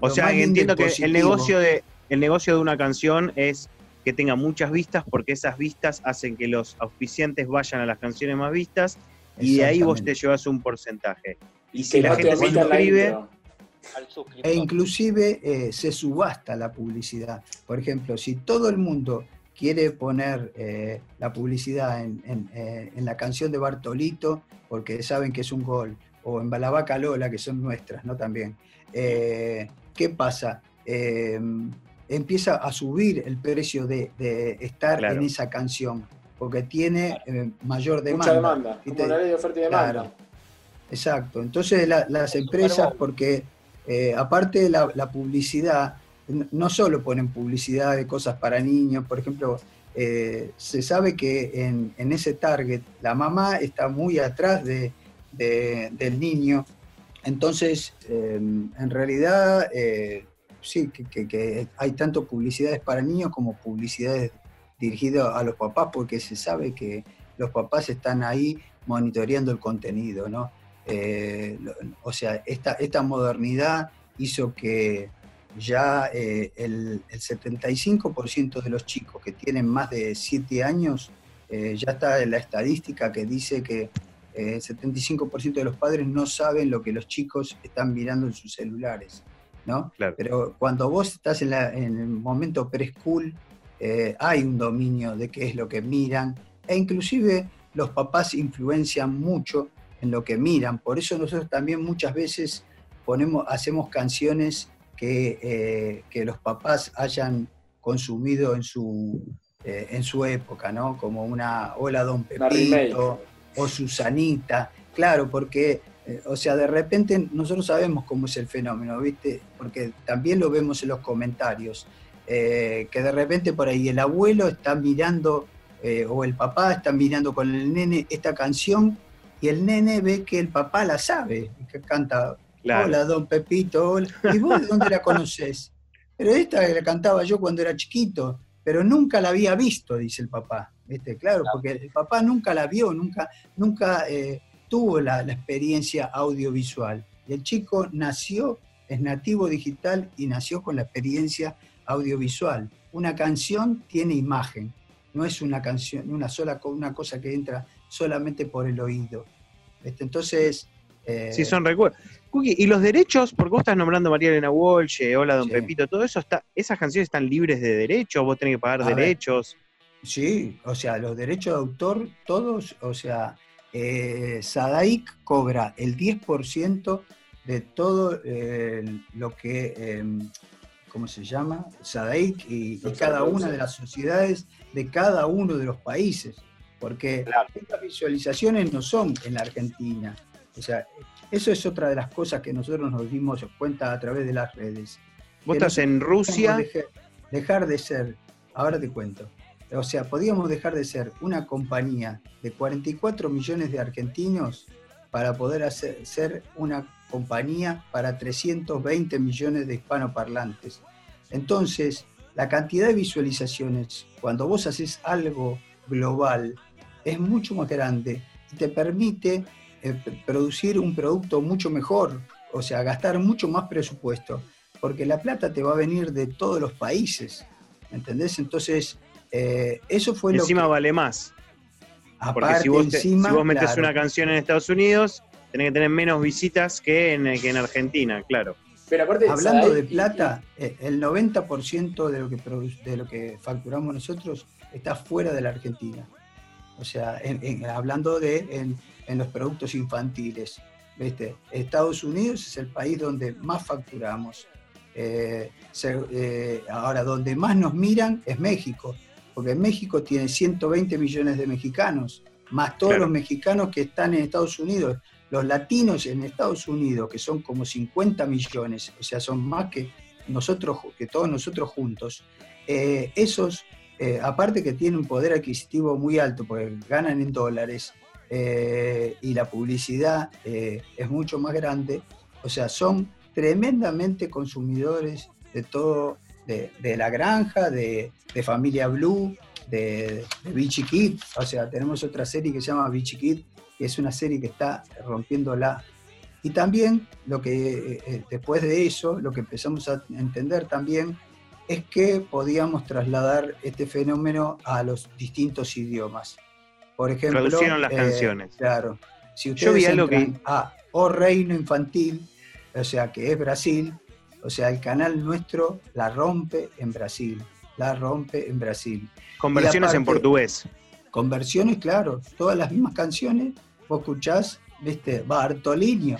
O sea, entiendo que el negocio de el negocio de una canción es que tenga muchas vistas porque esas vistas hacen que los auspiciantes vayan a las canciones más vistas y de ahí vos te llevas un porcentaje. Y si la gente se suscribe, e inclusive eh, se subasta la publicidad. Por ejemplo, si todo el mundo quiere poner eh, la publicidad eh, en, la canción de Bartolito, porque saben que es un gol, o en Balabaca Lola, que son nuestras, ¿no? También. ¿Qué pasa? empieza a subir el precio de, estar en esa canción, porque tiene mayor demanda. Mucha demanda, como la ley de oferta y demanda. Exacto. Entonces las empresas, porque eh, aparte de la, publicidad, no solo ponen publicidad de cosas para niños, por ejemplo, eh, se sabe que en, ese target la mamá está muy atrás de, del niño, entonces em, en realidad eh, sí, que, hay tanto publicidades para niños como publicidades dirigidas a los papás, porque se sabe que los papás están ahí monitoreando el contenido, ¿no? Eh, o sea, esta, esta modernidad hizo que ya eh, el, 75% de los chicos que tienen más de 7 años, eh, ya está en la estadística que dice que el 75% de los padres no saben lo que los chicos están mirando en sus celulares. ¿no? Pero cuando vos estás en, en el momento preschool, hay un dominio de qué es lo que miran, e inclusive los papás influencian mucho en lo que miran. Por eso nosotros también muchas veces ponemos, hacemos canciones que, eh, que los papás hayan consumido en su, eh, en su época, ¿no? Como una Hola Don Pepito o Susanita. Claro, porque, eh, o sea, de repente nosotros sabemos cómo es el fenómeno, ¿viste? Porque también lo vemos en los comentarios. que de repente por ahí el abuelo está mirando o el papá está mirando con el nene esta canción y el nene ve que el papá la sabe, que canta, hola, don Pepito, ¿y vos de dónde la conoces? Pero esta la cantaba yo cuando era chiquito, pero nunca la había visto, dice el papá. ¿Viste? Claro, porque el papá nunca la vio, nunca, nunca eh, tuvo la, experiencia audiovisual. Y el chico nació, es nativo digital y nació con la experiencia audiovisual. Una canción tiene imagen, no es una canción, una sola una cosa que entra solamente por el oído. Entonces... Eh, sí, son recuerdos. ¿Y los derechos? Porque vos estás nombrando a María Elena Walsh, eh, Hola Don Pepito, todo eso está, esas canciones están libres de derechos, vos tenés que pagar derechos. sí, o sea, los derechos de autor, todos, o sea, eh, Sadaik cobra el 10% de todo lo que, em, ¿cómo se llama? Sadaik y, cada una de las sociedades de cada uno de los países, porque estas visualizaciones no son en la Argentina. O sea, eso es otra de las cosas que nosotros nos dimos cuenta a través de las redes. Vos estás en Rusia. Dejar de ser, ahora te cuento, o sea, podíamos dejar de ser una compañía de 44 millones de argentinos para poder hacer, ser una compañía para 320 millones de hispanoparlantes. Entonces, la cantidad de visualizaciones, cuando vos haces algo global, es mucho más grande y te permite eh, producir un producto mucho mejor, o sea, gastar mucho más presupuesto, porque la plata te va a venir de todos los países, ¿entendés? Entonces, eh, eso fue lo que... Encima vale más. Porque si vos, si vos metes una canción en Estados Unidos, tenés que tener menos visitas que en, que en Argentina, claro. Pero aparte, Hablando de plata, eh, el 90% de lo, que de lo que facturamos nosotros está fuera de la Argentina. O sea, hablando de en, los productos infantiles. ¿viste? Estados Unidos es el país donde más facturamos. Eh, ahora, donde más nos miran es México porque México tiene 120 millones de mexicanos, más todos los mexicanos que están en Estados Unidos. Los latinos en Estados Unidos, que son como 50 millones, o sea, son más que nosotros, que todos nosotros juntos, eh, esos, eh, aparte que tienen un poder adquisitivo muy alto, porque ganan en dólares, eh, y la publicidad es mucho más grande, o sea, son tremendamente consumidores de todo de, La Granja, de, Familia Blue, de, de Beachy Kid. O sea, tenemos otra serie que se llama Beachy Kid, que es una serie que está rompiéndola. Y también, lo que eh, después de eso, lo que empezamos a entender también es que podíamos trasladar este fenómeno a los distintos idiomas. Por ejemplo, traducieron las eh, canciones. Claro. Si ustedes Yo vi algo que a O Reino Infantil, o sea, que es Brasil, o sea, el canal nuestro la rompe en Brasil, la rompe en Brasil. Con versiones en portugués. Con versiones, claro, todas las mismas canciones, vos escuchás, viste, Bartoliño.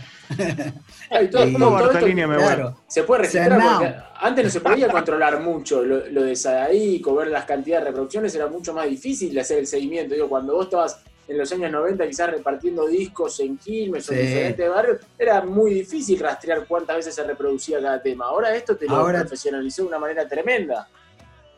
Ay, todo, Bartoliño me claro, Se puede registrar porque antes no se podía controlar mucho lo, de Sadaico, ver las cantidades de reproducciones, era mucho más difícil de hacer el seguimiento. Digo, cuando vos estabas en los años 90 quizás repartiendo discos en Quilmes o en diferentes barrios, era muy difícil rastrear cuántas veces se reproducía cada tema. Ahora esto te lo profesionalizó de una manera tremenda.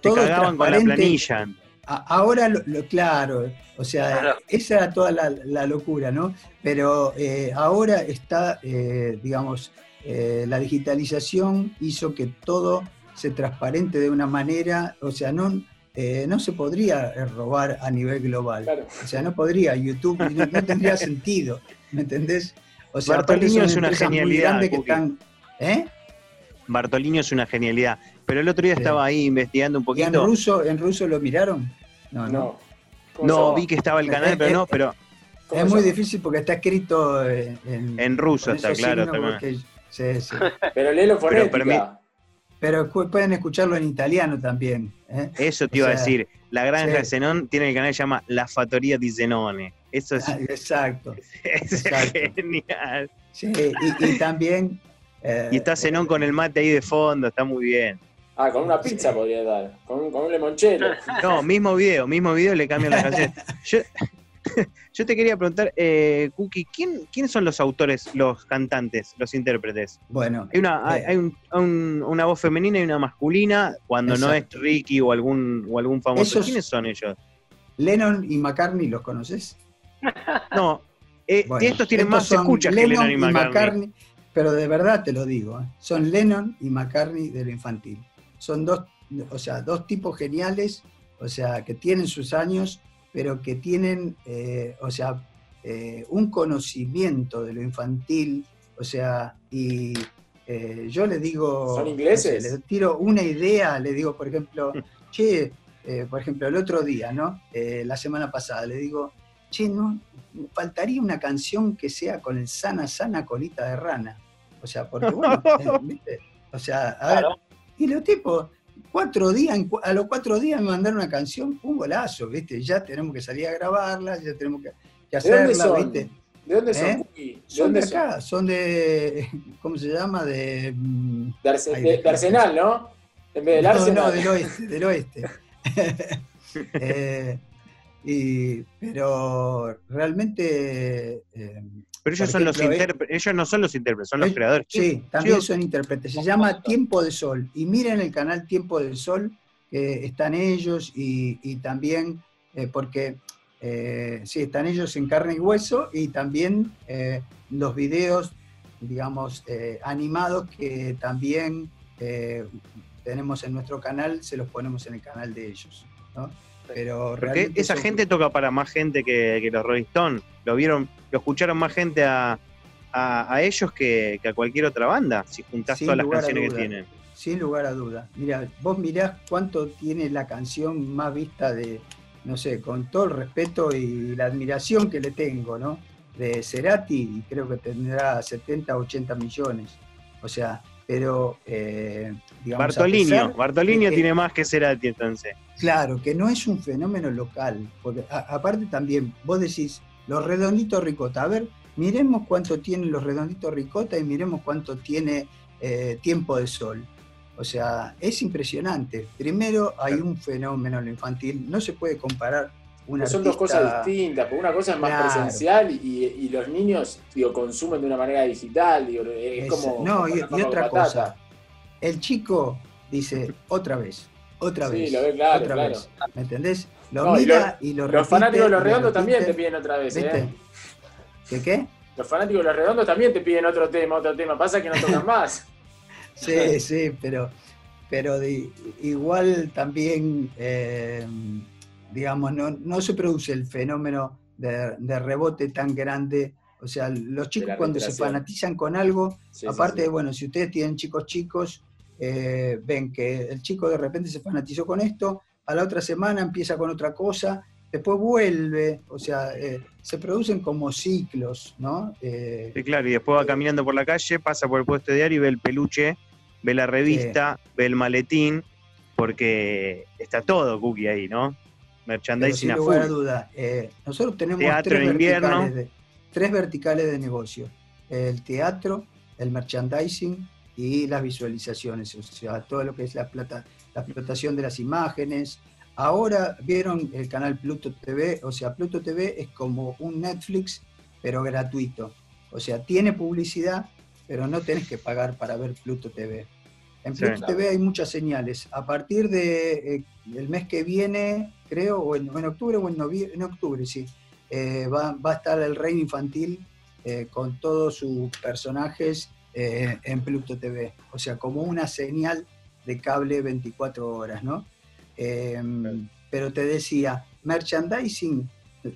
Te cagaban con la planilla. Ahora, lo, claro, o sea, esa era toda la, locura, ¿no? Pero eh, ahora está, eh, digamos, eh, la digitalización hizo que todo se transparente de una manera, o sea, no, eh, no se podría eh, robar a nivel global. O sea, no podría, YouTube no, tendría sentido, ¿me entendés? O sea, Bartolino es una genialidad. Que están, ¿eh? Bartolino es una genialidad. Pero el otro día estaba ahí investigando un poquito. en ruso, en ruso lo miraron? No, no. No, vi que estaba el canal, pero no, pero. Es muy difícil porque está escrito en, en ruso, está claro. sí, sí. Pero léelo fonética. Pero pueden escucharlo en italiano también. ¿eh? Eso te iba a decir. La Granja de Zenón tiene el canal que se llama La Fatoría di Zenone. Eso es. Ah, exacto. Es genial. Sí, y, también. Eh, y está Zenón con el mate ahí de fondo, está muy bien. Ah, con una pizza podría dar, con, un limonchelo. No, mismo video, mismo video le cambian la canción. Yo, yo te quería preguntar, eh, Cookie, ¿quién, ¿quiénes son los autores, los cantantes, los intérpretes? Bueno. Hay una, hay, eh, una voz femenina y una masculina, cuando no es Ricky o algún, o algún famoso. ¿Quiénes son ellos? Lennon y McCartney, ¿los conoces? No, eh, estos tienen más escuchas que Lennon y McCartney. Pero de verdad te lo digo, ¿eh? son Lennon y McCartney de lo infantil. Son dos, o sea, dos tipos geniales, o sea, que tienen sus años pero que tienen, eh, o sea, eh, un conocimiento de lo infantil, o sea, y eh, yo le digo... ¿Son ingleses? le tiro una idea, le digo, por ejemplo, che, por ejemplo, el otro día, ¿no? la semana pasada, le digo, che, no, faltaría una canción que sea con el sana, sana colita de rana. O sea, porque bueno, ¿viste? O sea, a ver, y los tipos, cuatro días, a los cuatro días me mandaron una canción, un golazo, ¿viste? Ya tenemos que salir a grabarla, ya tenemos que, hacerla, ¿viste? ¿De dónde son? ¿Eh? ¿De son de acá, son? de, ¿cómo se llama? De, mm, de, Arsenal, ¿no? En vez del Arsenal. No, del oeste, del oeste. y, pero realmente... pero ellos, son los ellos no son los intérpretes, son los creadores. Sí, también son intérpretes. Se llama Tiempo de Sol. Y miren el canal Tiempo del Sol, que están ellos y, también, porque sí, están ellos en carne y hueso y también los videos digamos, eh, animados que también eh, tenemos en nuestro canal, se los ponemos en el canal de ellos. ¿no? Pero Porque esa gente toca para más gente que, los Rolling Stones. Lo vieron, lo escucharon más gente a, ellos que, a cualquier otra banda, si juntás todas las canciones que tienen. Sin lugar a duda. Mira, vos mirás cuánto tiene la canción más vista de, no sé, con todo el respeto y la admiración que le tengo, ¿no? de Cerati creo que tendrá 70, 80 millones. O sea, pero eh, digamos, Bartolino, tiene más que Cerati entonces. Claro, que no es un fenómeno local, porque aparte también vos decís los redonditos ricota, a ver, miremos cuánto tienen los redonditos ricota y miremos cuánto tiene eh, tiempo de sol. O sea, es impresionante. Primero hay un fenómeno en lo infantil, no se puede comparar son dos cosas distintas, porque una cosa es más presencial y, los niños digo, consumen de una manera digital, es, como... No, y, otra cosa, el chico dice otra vez, otra vez, lo ve, claro, otra vez, ¿me entendés? Lo mira y, lo repite, Los fanáticos de los redondos también te piden otra vez, ¿eh? ¿Qué qué? Los fanáticos de los redondos también te piden otro tema, otro tema, pasa que no tocan más. sí, sí, pero, pero igual también... Eh, digamos, no, se produce el fenómeno de, rebote tan grande. O sea, los chicos cuando se fanatizan con algo, aparte, bueno, si ustedes tienen chicos chicos, eh, ven que el chico de repente se fanatizó con esto, a la otra semana empieza con otra cosa, después vuelve, o sea, eh, se producen como ciclos, ¿no? Eh, sí, claro, y después va caminando por la calle, pasa por el puesto de diario y ve el peluche, ve la revista, ve el maletín, porque está todo Cookie ahí, ¿no? merchandising sin lugar a duda. Eh, nosotros tenemos tres, verticales de, tres verticales de negocio. El teatro, el merchandising y las visualizaciones, o sea, todo lo que es la, plata, la explotación de las imágenes. Ahora vieron el canal Pluto TV, o sea, Pluto TV es como un Netflix, pero gratuito. O sea, tiene publicidad, pero no tenés que pagar para ver Pluto TV. En Pluto TV hay muchas señales. A partir del de, eh, mes que viene, creo, o en, octubre o en, noviembre, en octubre, sí, eh, va, a estar el reino infantil eh, con todos sus personajes en Pluto TV. O sea, como una señal de cable 24 horas, ¿no? Em, pero te decía, merchandising,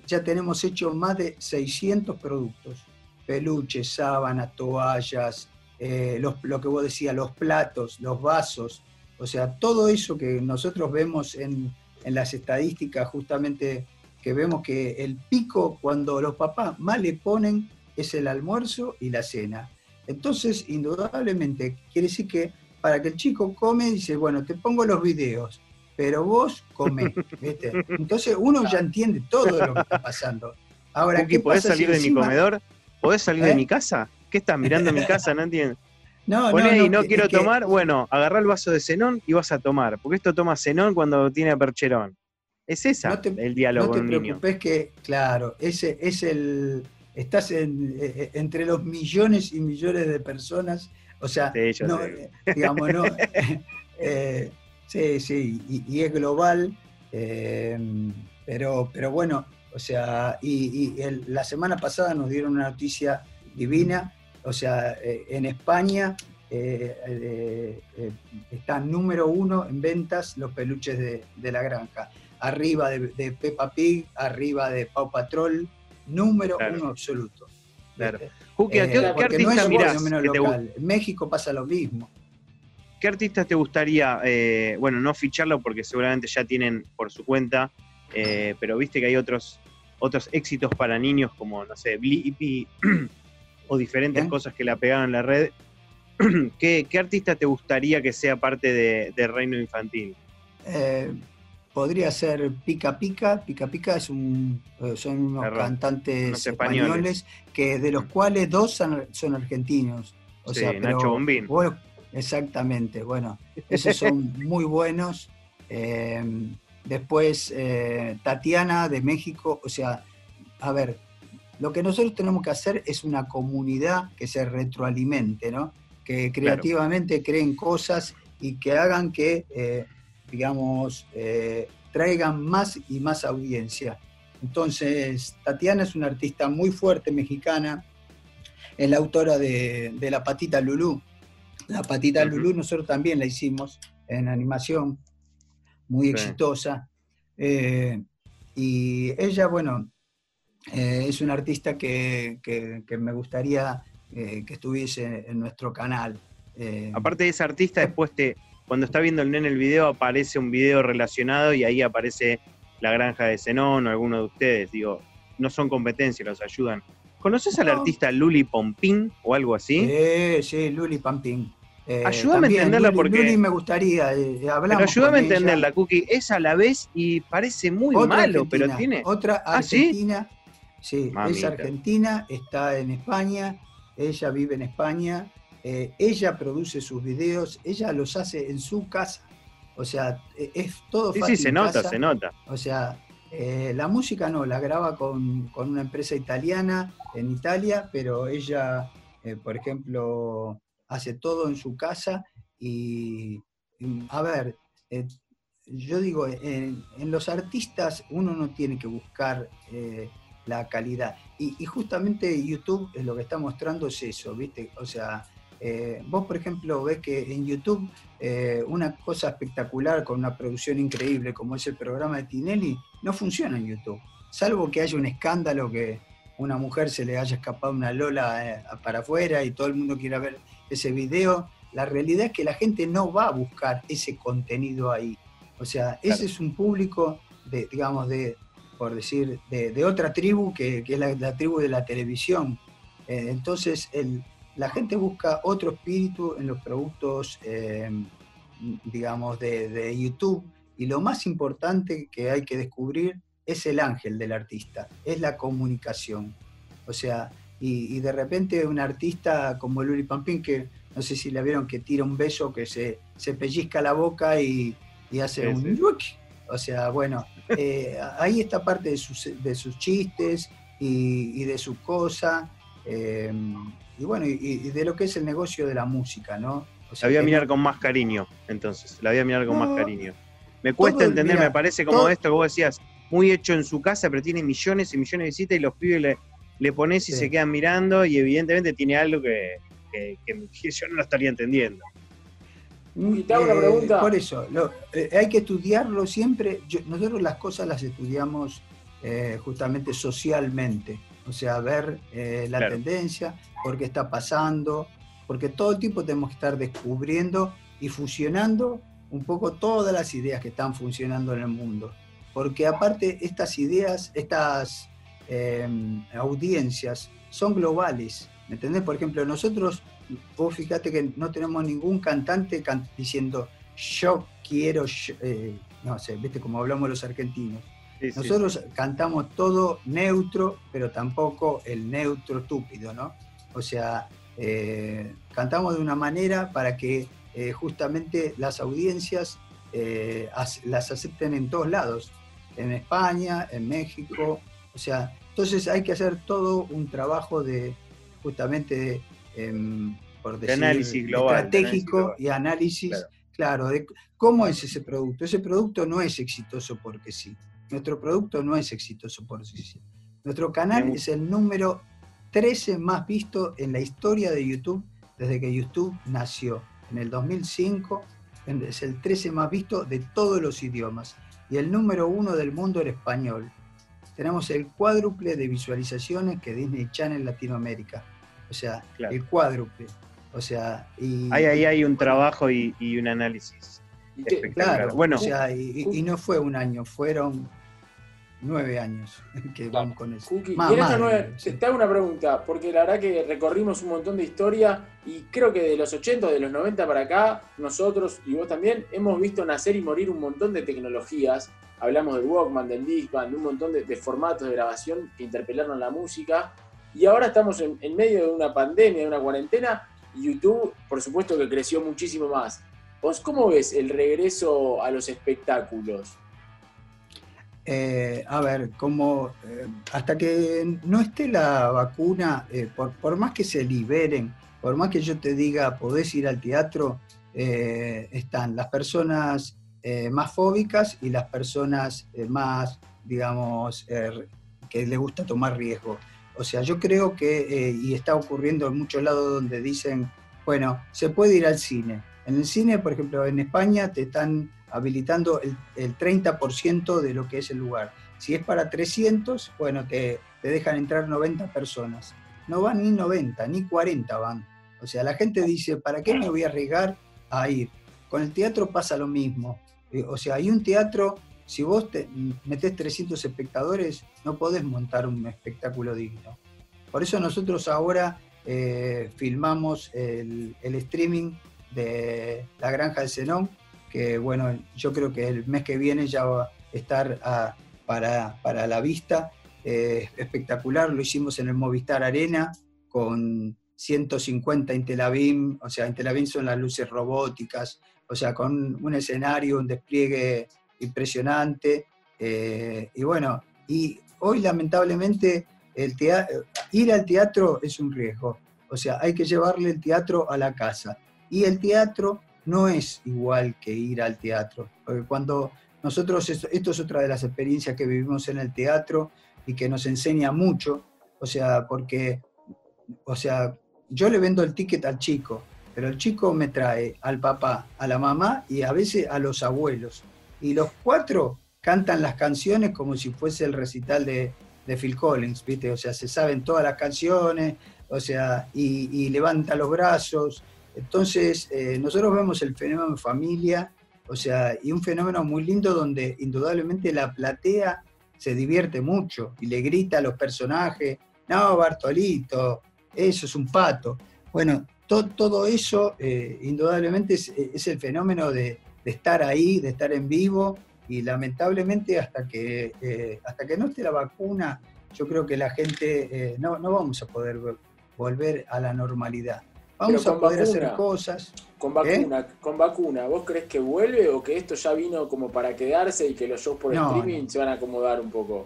ya tenemos hecho más de 600 productos. Peluches, sábanas, toallas, eh, lo que vos decías, los platos, los vasos, o sea, todo eso que nosotros vemos en, las estadísticas, justamente que vemos que el pico cuando los papás más le ponen es el almuerzo y la cena. Entonces, indudablemente, quiere decir que para que el chico come, dice, bueno, te pongo los videos, pero vos comés. Entonces uno ya entiende todo lo que está pasando. Ahora, ¿qué ¿podés salir de mi comedor? ¿Podés salir de ¿Eh? mi casa? ¿Qué estás mirando mi casa? No entiendo. No, no, ahí, no, quiero tomar, bueno, agarrá el vaso de cenón y vas a tomar, porque esto toma cenón cuando tiene percherón. Es esa el diálogo no te con un preocupes que, claro, ese es el. Estás e, e, entre los millones y millones de personas, o sea, no, digamos, no. Eh, sí, sí, y, es global, eh, pero, pero bueno, o sea, y, la semana pasada nos dieron una noticia divina o sea, eh, en España eh, eh, están número uno en ventas los peluches de, la granja. Arriba de, Peppa Pig, arriba de Pau Patrol, número uno absoluto. Claro. ¿Qué, artista no En México pasa lo mismo. ¿Qué artistas te gustaría, bueno, no ficharlo porque seguramente ya tienen por su cuenta, pero viste que hay otros, otros éxitos para niños como, no sé, Blippi, o diferentes cosas que la pegaron en la red. ¿Qué, artista te gustaría que sea parte de, Reino Infantil? Podría ser Pica Pica. Pica Pica es un, eh, son unos cantantes españoles. que de los cuales dos son, argentinos. O sea, Nacho Bombín. exactamente, bueno, esos son muy buenos. Eh, después eh, Tatiana de México, o sea, a ver, lo que nosotros tenemos que hacer es una comunidad que se retroalimente, ¿no? Que creativamente creen cosas y que hagan que, eh, digamos, eh, traigan más y más audiencia. Entonces, Tatiana es una artista muy fuerte mexicana, es la autora de, La Patita Lulú. La Patita Lulú nosotros también la hicimos en animación, muy exitosa. Eh, y ella, bueno, eh, es una artista que, me gustaría eh, que estuviese en nuestro canal. Aparte de esa artista, después te, cuando está viendo el nene el video, aparece un video relacionado y ahí aparece la granja de Zenón o alguno de ustedes. Digo, no son competencias, los ayudan. ¿Conoces al artista Luli Pompín o algo así? Sí, sí, Luli Pompín. Eh, ayúdame a entenderla porque. Luli me gustaría. Eh, pero ayúdame a entenderla, Cookie. Es a la vez y parece muy malo, pero tiene. Otra ¿Ah, Argentina. sí, es argentina, está en España, ella vive en España, eh, ella produce sus videos, ella los hace en su casa. O sea, e, es todo Sí, sí, se nota, se nota. O sea, eh, la música no, la graba con, una empresa italiana en Italia, pero ella, eh, por ejemplo, hace todo en su casa y, a ver, eh, yo digo, en, los artistas uno no tiene que buscar la calidad. Y, y, justamente YouTube lo que está mostrando es eso, ¿viste? O sea, eh, vos, por ejemplo, ves que en YouTube eh, una cosa espectacular con una producción increíble como es el programa de Tinelli no funciona en YouTube, salvo que haya un escándalo que una mujer se le haya escapado una lola eh, para afuera y todo el mundo quiera ver ese video. La realidad es que la gente no va a buscar ese contenido ahí. O sea, ese es un público de, digamos, de, por decir, de, otra tribu que, es la, tribu de la televisión. entonces, el, la gente busca otro espíritu en los productos, em, digamos, de, YouTube. Y lo más importante que hay que descubrir es el ángel del artista, es la comunicación. O sea, y, de repente un artista como Luli Pampín, que no sé si le vieron que tira un beso, que se, se pellizca la boca y, hace un... O sea, bueno, eh, ahí está parte de sus, de sus chistes y, de su cosa. Em, y bueno, y, de lo que es el negocio de la música, ¿no? la voy a mirar con más cariño, entonces, la voy a mirar con más cariño. Me cuesta entender, me parece como esto que vos decías, muy hecho en su casa, pero tiene millones y millones de visitas y los pibes le, le pones y se quedan mirando y evidentemente tiene algo que, yo no lo estaría entendiendo. Y te hago una eh, pregunta. por eso, eh, hay que estudiarlo siempre. nosotros las cosas las estudiamos eh, justamente socialmente o sea, ver eh, la tendencia, por qué está pasando, porque todo el tiempo tenemos que estar descubriendo y fusionando un poco todas las ideas que están funcionando en el mundo. Porque aparte estas ideas, estas em, audiencias son globales, ¿me entendés? Por ejemplo, nosotros, vos fíjate que no tenemos ningún cantante diciendo yo quiero, eh, no sé, viste como hablamos los argentinos nosotros cantamos todo neutro, pero tampoco el neutro estúpido, ¿no? O sea, eh, cantamos de una manera para que eh, justamente las audiencias eh, las acepten en todos lados, en España, en México, o sea, entonces hay que hacer todo un trabajo de justamente, em, por decir, análisis global, estratégico y análisis, claro, de cómo es ese producto. Ese producto no es exitoso porque sí. Nuestro producto no es exitoso por sí. Nuestro canal es el número 13 más visto en la historia de YouTube desde que YouTube nació. En el 2005 es el 13 más visto de todos los idiomas y el número uno del mundo en español. Tenemos el cuádruple de visualizaciones que Disney Channel Latinoamérica. O sea, el cuádruple. O sea, y, ahí, hay un trabajo y, un análisis. claro, bueno, y, no fue un año, fueron nueve años que vamos con eso. te hago una pregunta, porque la verdad que recorrimos un montón de historia y creo que de los 80, de los 90 para acá, nosotros y vos también hemos visto nacer y morir un montón de tecnologías. Hablamos del Walkman, del Discman, de un montón de, formatos de grabación que interpelaron la música. Y ahora estamos en, en medio de una pandemia, de una cuarentena, y YouTube, por supuesto que creció muchísimo más. ¿Vos cómo ves el regreso a los espectáculos? Eh, a ver, como eh, hasta que no esté la vacuna, eh, por, más que se liberen, por más que yo te diga, podés ir al teatro, están las personas más fóbicas y las personas más, digamos, que les gusta tomar riesgo. O sea, yo creo que, y está ocurriendo en muchos lados donde dicen, bueno, se puede ir al cine. En el cine, por ejemplo, en España te están habilitando el, 30% de lo que es el lugar. Si es para 300, bueno, te, dejan entrar 90 personas. No van ni 90, ni 40 van. O sea, la gente dice, ¿para qué me voy a arriesgar a ir? Con el teatro pasa lo mismo. Eh, o sea, hay un teatro, si vos te metés 300 espectadores, no podés montar un espectáculo digno. Por eso nosotros ahora eh, filmamos el, el, streaming de La Granja del Zenón, que bueno, yo creo que el mes que viene ya va a estar ah, para, para, la vista. Eh, espectacular, lo hicimos en el Movistar Arena con 150 Intelabim, o sea, Intelabim son las luces robóticas, o sea, con un escenario, un despliegue impresionante. Eh, y bueno, y hoy lamentablemente el ir al teatro es un riesgo, o sea, hay que llevarle el teatro a la casa. Y el teatro no es igual que ir al teatro, porque cuando nosotros, esto, es otra de las experiencias que vivimos en el teatro y que nos enseña mucho, o sea, porque, o sea, yo le vendo el ticket al chico, pero el chico me trae al papá, a la mamá y a veces a los abuelos. Y los cuatro cantan las canciones como si fuese el recital de, de Phil Collins, ¿viste? O sea, se saben todas las canciones, o sea, y, y levanta los brazos, entonces, eh, nosotros vemos el fenómeno familia, o sea, y un fenómeno muy lindo donde indudablemente la platea se divierte mucho y le grita a los personajes, no, Bartolito, eso es un pato. Bueno, todo eso eh, indudablemente es, el fenómeno de, estar ahí, de estar en vivo y lamentablemente hasta que, eh, hasta que no esté la vacuna, yo creo que la gente no, no vamos a poder volver a la normalidad. Vamos a poder hacer cosas. Con ¿eh? vacuna, con vacuna, ¿vos crees que vuelve o que esto ya vino como para quedarse y que los shows por streaming se van a acomodar un poco?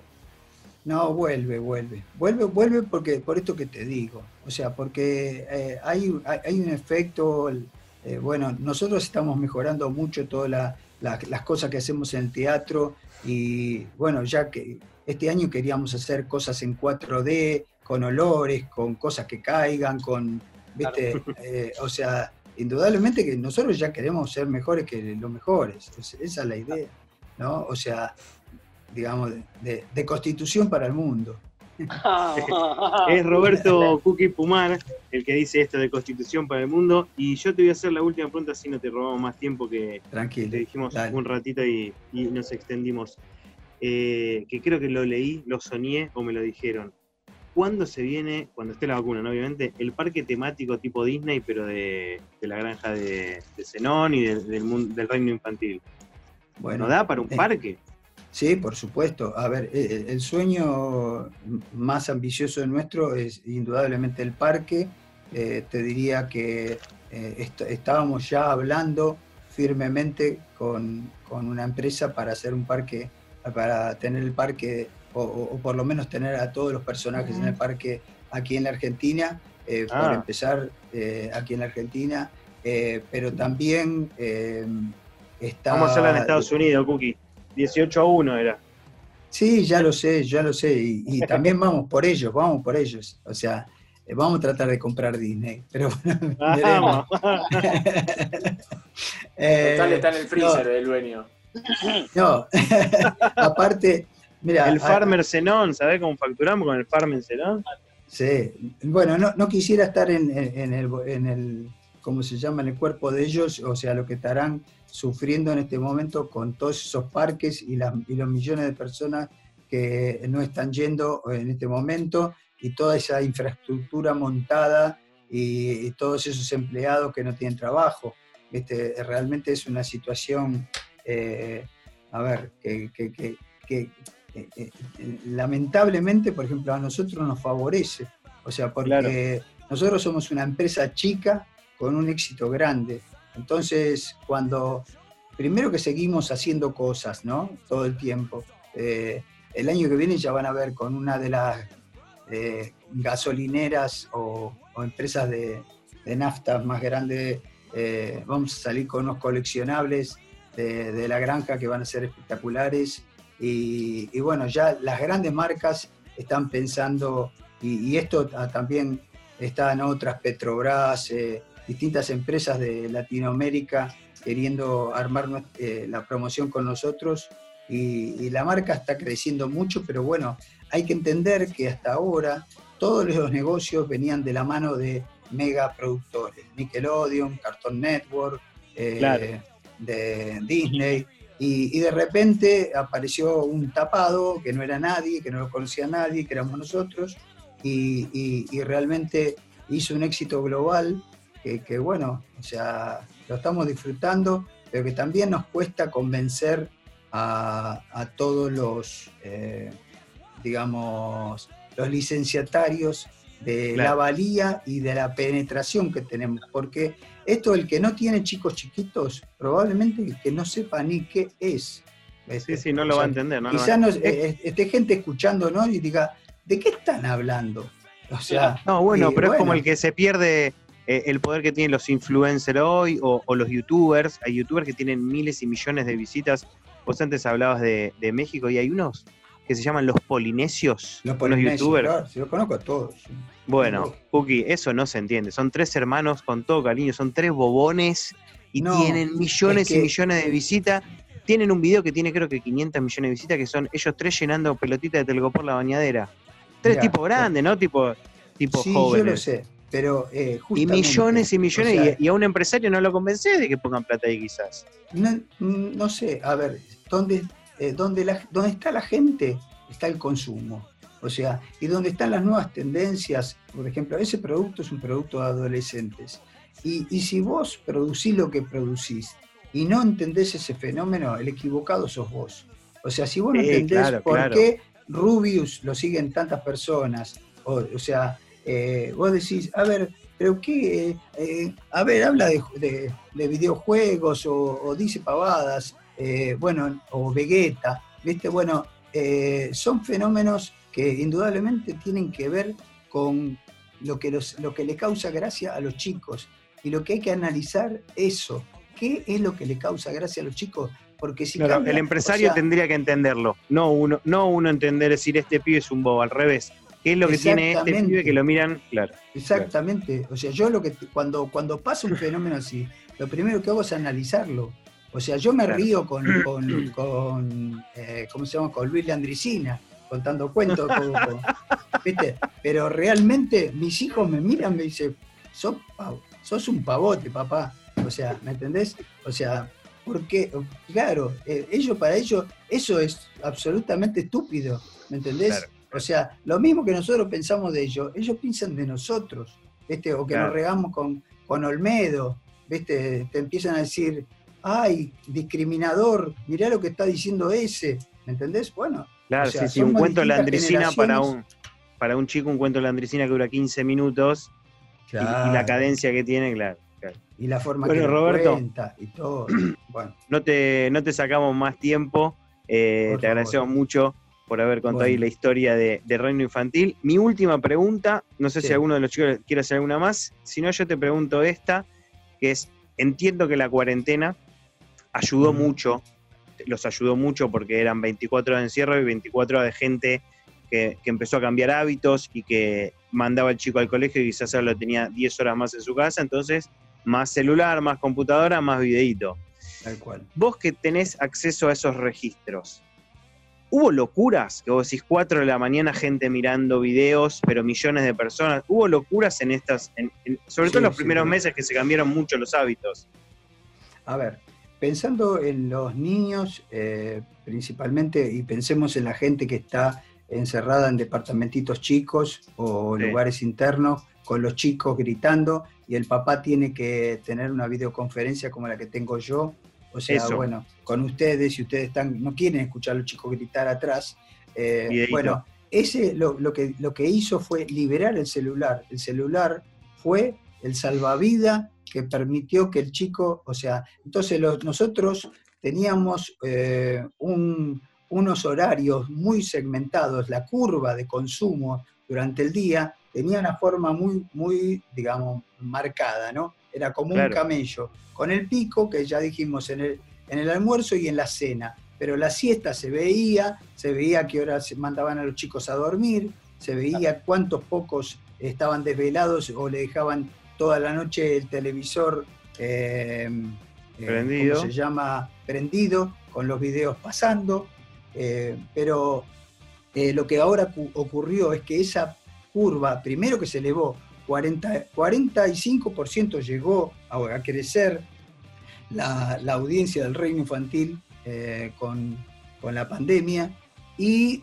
No, vuelve, vuelve. Vuelve, vuelve porque, por esto que te digo. O sea, porque eh, hay, hay, un efecto, eh, bueno, nosotros estamos mejorando mucho todas las cosas que hacemos en el teatro y bueno, ya que este año queríamos hacer cosas en 4D, con olores, con cosas que caigan, con ¿viste? Eh, o sea, indudablemente que nosotros ya queremos ser mejores que los mejores, esa es la idea, ¿no? O sea, digamos, de, constitución para el mundo. es Roberto Cookie Pumar el que dice esto de constitución para el mundo. Y yo te voy a hacer la última pregunta, si no te robamos más tiempo que Tranquilo, te dijimos un ratito y, nos extendimos. Eh, que creo que lo leí, lo soñé o me lo dijeron. ¿Cuándo se viene, cuando esté la vacuna, obviamente, el parque temático tipo Disney, pero de, la granja de, Zenón y del, del reino infantil? Bueno, da para un eh, parque? Sí, por supuesto. A ver, eh, eh, el, sueño más ambicioso de nuestro es indudablemente el parque. te diría que estábamos ya hablando firmemente con, con, una empresa para hacer un parque, para tener el parque o, por lo menos tener a todos los personajes en el parque aquí en la Argentina, eh, por ah. empezar eh, aquí en la Argentina, eh, pero también está... Vamos a hacerla en Estados Unidos, Cookie. 18 a 1 era. Sí, ya lo sé, ya lo sé, y, también vamos por ellos, vamos por ellos. O sea, vamos a tratar de comprar Disney, pero bueno, Total está en el freezer del dueño. No, aparte, el Farmer Zenón, ¿sabés cómo facturamos con el Farmer Zenón? Sí, bueno, no, quisiera estar en, el, en el, ¿cómo se llama?, en el cuerpo de ellos, o sea, lo que estarán sufriendo en este momento con todos esos parques y, los millones de personas que no están yendo en este momento y toda esa infraestructura montada y, todos esos empleados que no tienen trabajo. Este, realmente es una situación, eh, a ver, que, que eh, eh, lamentablemente, por ejemplo, a nosotros nos favorece. O sea, porque nosotros somos una empresa chica con un éxito grande. Entonces, cuando, primero que seguimos haciendo cosas, ¿no? Todo el tiempo. eh, el año que viene ya van a ver con una de las gasolineras o, empresas de, nafta más grandes, vamos a salir con unos coleccionables de, la granja que van a ser espectaculares. Y, bueno, ya las grandes marcas están pensando, y, esto también está en otras, Petrobras, distintas empresas de Latinoamérica queriendo armar la promoción con nosotros y, la marca está creciendo mucho, pero bueno, hay que entender que hasta ahora todos los negocios venían de la mano de mega productores, Nickelodeon, Cartoon Network, eh, de Disney, y, de repente apareció un tapado que no era nadie, que no lo conocía nadie, que éramos nosotros, y, realmente hizo un éxito global que, que, bueno, o sea, lo estamos disfrutando, pero que también nos cuesta convencer a, todos los, eh, digamos, los licenciatarios de la valía y de la penetración que tenemos, porque esto el que no tiene chicos chiquitos, probablemente el que no sepa ni qué es. Sí, sí, no lo va a entender. No quizá eh, esté gente escuchando ¿no? y diga, ¿de qué están hablando? O sea, no, bueno, pero es como el que se pierde eh, el poder que tienen los influencers hoy o, o, los youtubers. Hay youtubers que tienen miles y millones de visitas Vos antes hablabas de, México y hay unos que se llaman los polinesios, los, polinesios, youtubers. yo conozco a todos. Bueno, Puki, eso no se entiende. Son tres hermanos con todo cariño, son tres bobones y tienen millones y millones de visitas. Tienen un video que tiene creo que 500 millones de visitas, que son ellos tres llenando pelotitas de telgopor la bañadera. Tres tipos grandes, ¿no? Tipo, tipo sí, Yo lo sé, pero eh, Y millones y millones, y, a un empresario no lo convence de que pongan plata ahí quizás. No, no sé, a ver, donde, eh, donde, la, donde está la gente, está el consumo. O sea, y donde están las nuevas tendencias, por ejemplo, ese producto es un producto de adolescentes. Y, y si vos producís lo que producís y no entendés ese fenómeno, el equivocado sos vos. O sea, si vos no entendés por qué Rubius lo siguen tantas personas, o, o sea, eh, vos decís, a ver, pero qué, eh, a ver, habla de, de, videojuegos o, o, dice pavadas, eh, bueno, o Vegeta, ¿viste? Bueno, eh, son fenómenos que indudablemente tienen que ver con lo que, lo que le causa gracia a los chicos. Y lo que hay que analizar eso. ¿Qué es lo que le causa gracia a los chicos? Porque si el empresario tendría que entenderlo, no uno, no uno entender decir este pibe es un bobo, al revés. ¿Qué es lo que tiene este pibe que lo miran? Claro. Exactamente. O sea, yo lo que cuando, cuando pasa un fenómeno así, lo primero que hago es analizarlo. O sea, yo me río con, con, eh, ¿cómo se llama? Con Luis Landricina, contando cuentos, ¿viste? Pero realmente mis hijos me miran me dicen, sos, sos un pavote, papá. O sea, ¿me entendés? O sea, porque, claro, eh, ellos para ellos eso es absolutamente estúpido, ¿me entendés? O sea, lo mismo que nosotros pensamos de ellos, ellos piensan de nosotros, ¿viste? O que nos regamos con, con Olmedo, ¿viste? Te empiezan a decir, ay, discriminador, mirá lo que está diciendo ese, ¿me entendés? Bueno. Claro, sí, sí, un cuento de la Andricina para un, para un chico, un cuento de la Andricina que dura 15 minutos y, la cadencia que tiene, claro. Y la forma que Roberto, cuenta y todo. Bueno. No, te, no te sacamos más tiempo, eh, te agradecemos mucho por haber contado ahí la historia de, Reino Infantil. Mi última pregunta, no sé si alguno de los chicos quiere hacer alguna más, si no yo te pregunto esta, que es, entiendo que la cuarentena ayudó mucho, los ayudó mucho porque eran 24 horas de encierro y 24 horas de gente que, empezó a cambiar hábitos y que mandaba al chico al colegio y quizás ahora lo tenía 10 horas más en su casa, entonces más celular, más computadora, más videíto. Tal cual. Vos que tenés acceso a esos registros, ¿hubo locuras? Que vos decís 4 de la mañana gente mirando videos, pero millones de personas. ¿Hubo locuras en estas, sobre todo en los primeros meses que se cambiaron mucho los hábitos? A ver, pensando en los niños eh, principalmente y pensemos en la gente que está encerrada en departamentitos chicos o lugares internos con los chicos gritando y el papá tiene que tener una videoconferencia como la que tengo yo. O sea, bueno, con ustedes, y ustedes están, no quieren escuchar a los chicos gritar atrás. Eh, bueno, ese lo, que, lo que hizo fue liberar el celular. El celular fue el salvavidas que permitió que el chico, o sea, entonces nosotros teníamos eh, un, unos horarios muy segmentados, la curva de consumo durante el día tenía una forma muy, muy, digamos, marcada, ¿no? Era como un camello, con el pico que ya dijimos en el, en el almuerzo y en la cena. Pero la siesta se veía, se veía qué horas mandaban a los chicos a dormir, se veía cuántos pocos estaban desvelados o le dejaban toda la noche el televisor eh, eh, prendido. se llama? Prendido, con los videos pasando. Eh, pero lo que ahora ocurrió es que esa curva, primero que se elevó, 40, 45% llegó a, crecer la, audiencia del reino infantil con, la pandemia y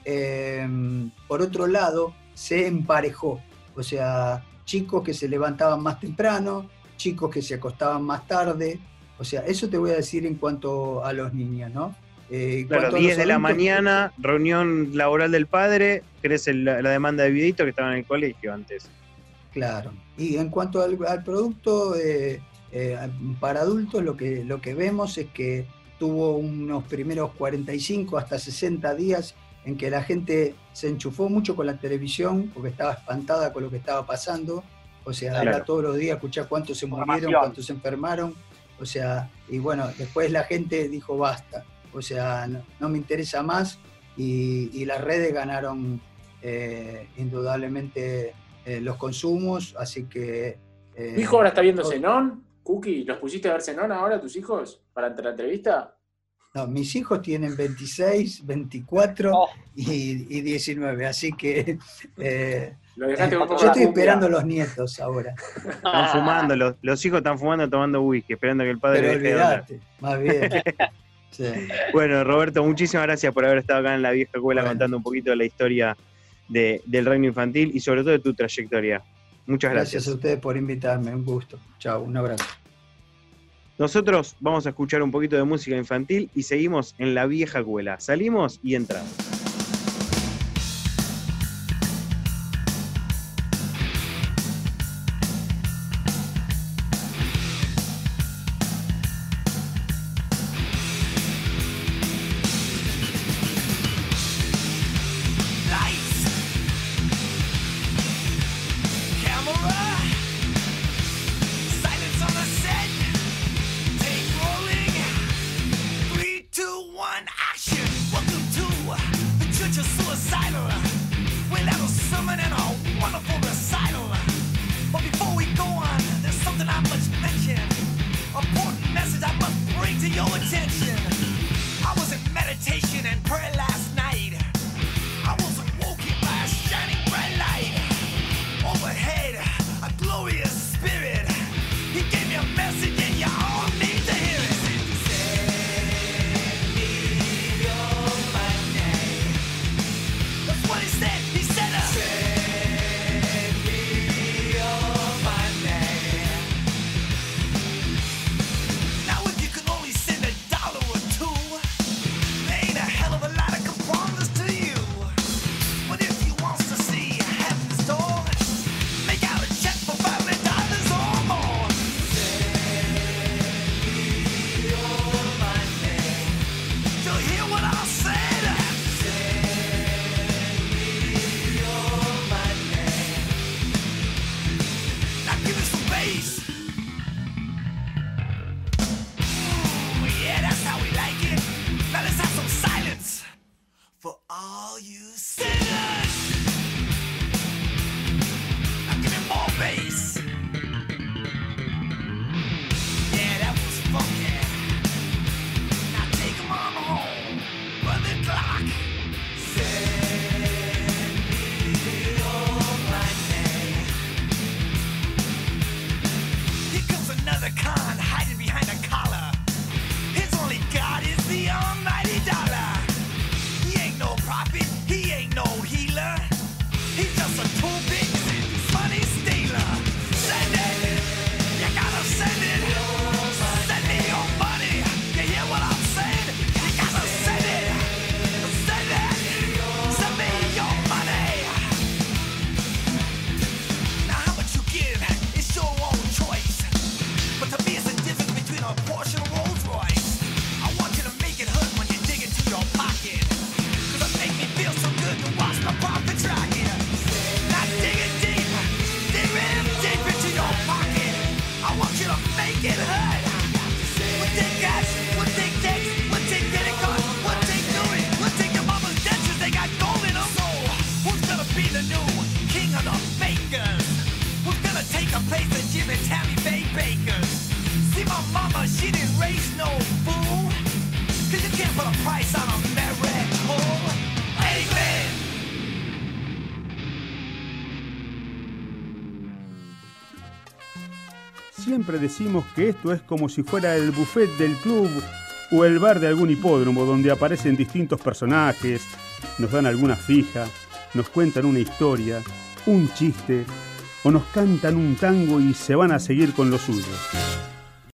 por otro lado se emparejó, o sea, chicos que se levantaban más temprano, chicos que se acostaban más tarde. O sea, eso te voy a decir en cuanto a los niños, ¿no? Eh, claro, 10 de la mañana, reunión laboral del padre, crece la, demanda de vidito que estaba en el colegio antes. Claro. Y en cuanto al, producto eh, eh, para adultos, lo que, lo que vemos es que tuvo unos primeros 45 hasta 60 días en que la gente se enchufó mucho con la televisión porque estaba espantada con lo que estaba pasando. O sea, era todos los días escuchar cuántos se murieron, cuántos se enfermaron. O sea, y bueno, después la gente dijo basta. O sea, no, me interesa más y, las redes ganaron eh, indudablemente eh, los consumos, así que... Eh, hijo ahora está viendo Zenón? Cookie, ¿los pusiste a ver Zenón ahora tus hijos para la entrevista? No, mis hijos tienen 26, 24 y, 19, así que eh, yo estoy esperando los nietos ahora. Están fumando, los, hijos están fumando tomando whisky, esperando que el padre... Pero olvidate, más bien. Bueno, Roberto, muchísimas gracias por haber estado acá en la vieja escuela contando un poquito de la historia del reino infantil y sobre todo de tu trayectoria. Muchas gracias. Gracias a ustedes por invitarme, un gusto. Chao, un abrazo. Nosotros vamos a escuchar un poquito de música infantil y seguimos en la vieja escuela. Salimos y entramos. Siempre decimos que esto es como si fuera el buffet del club o el bar de algún hipódromo donde aparecen distintos personajes, nos dan alguna fija, nos cuentan una historia, un chiste o nos cantan un tango y se van a seguir con lo suyo.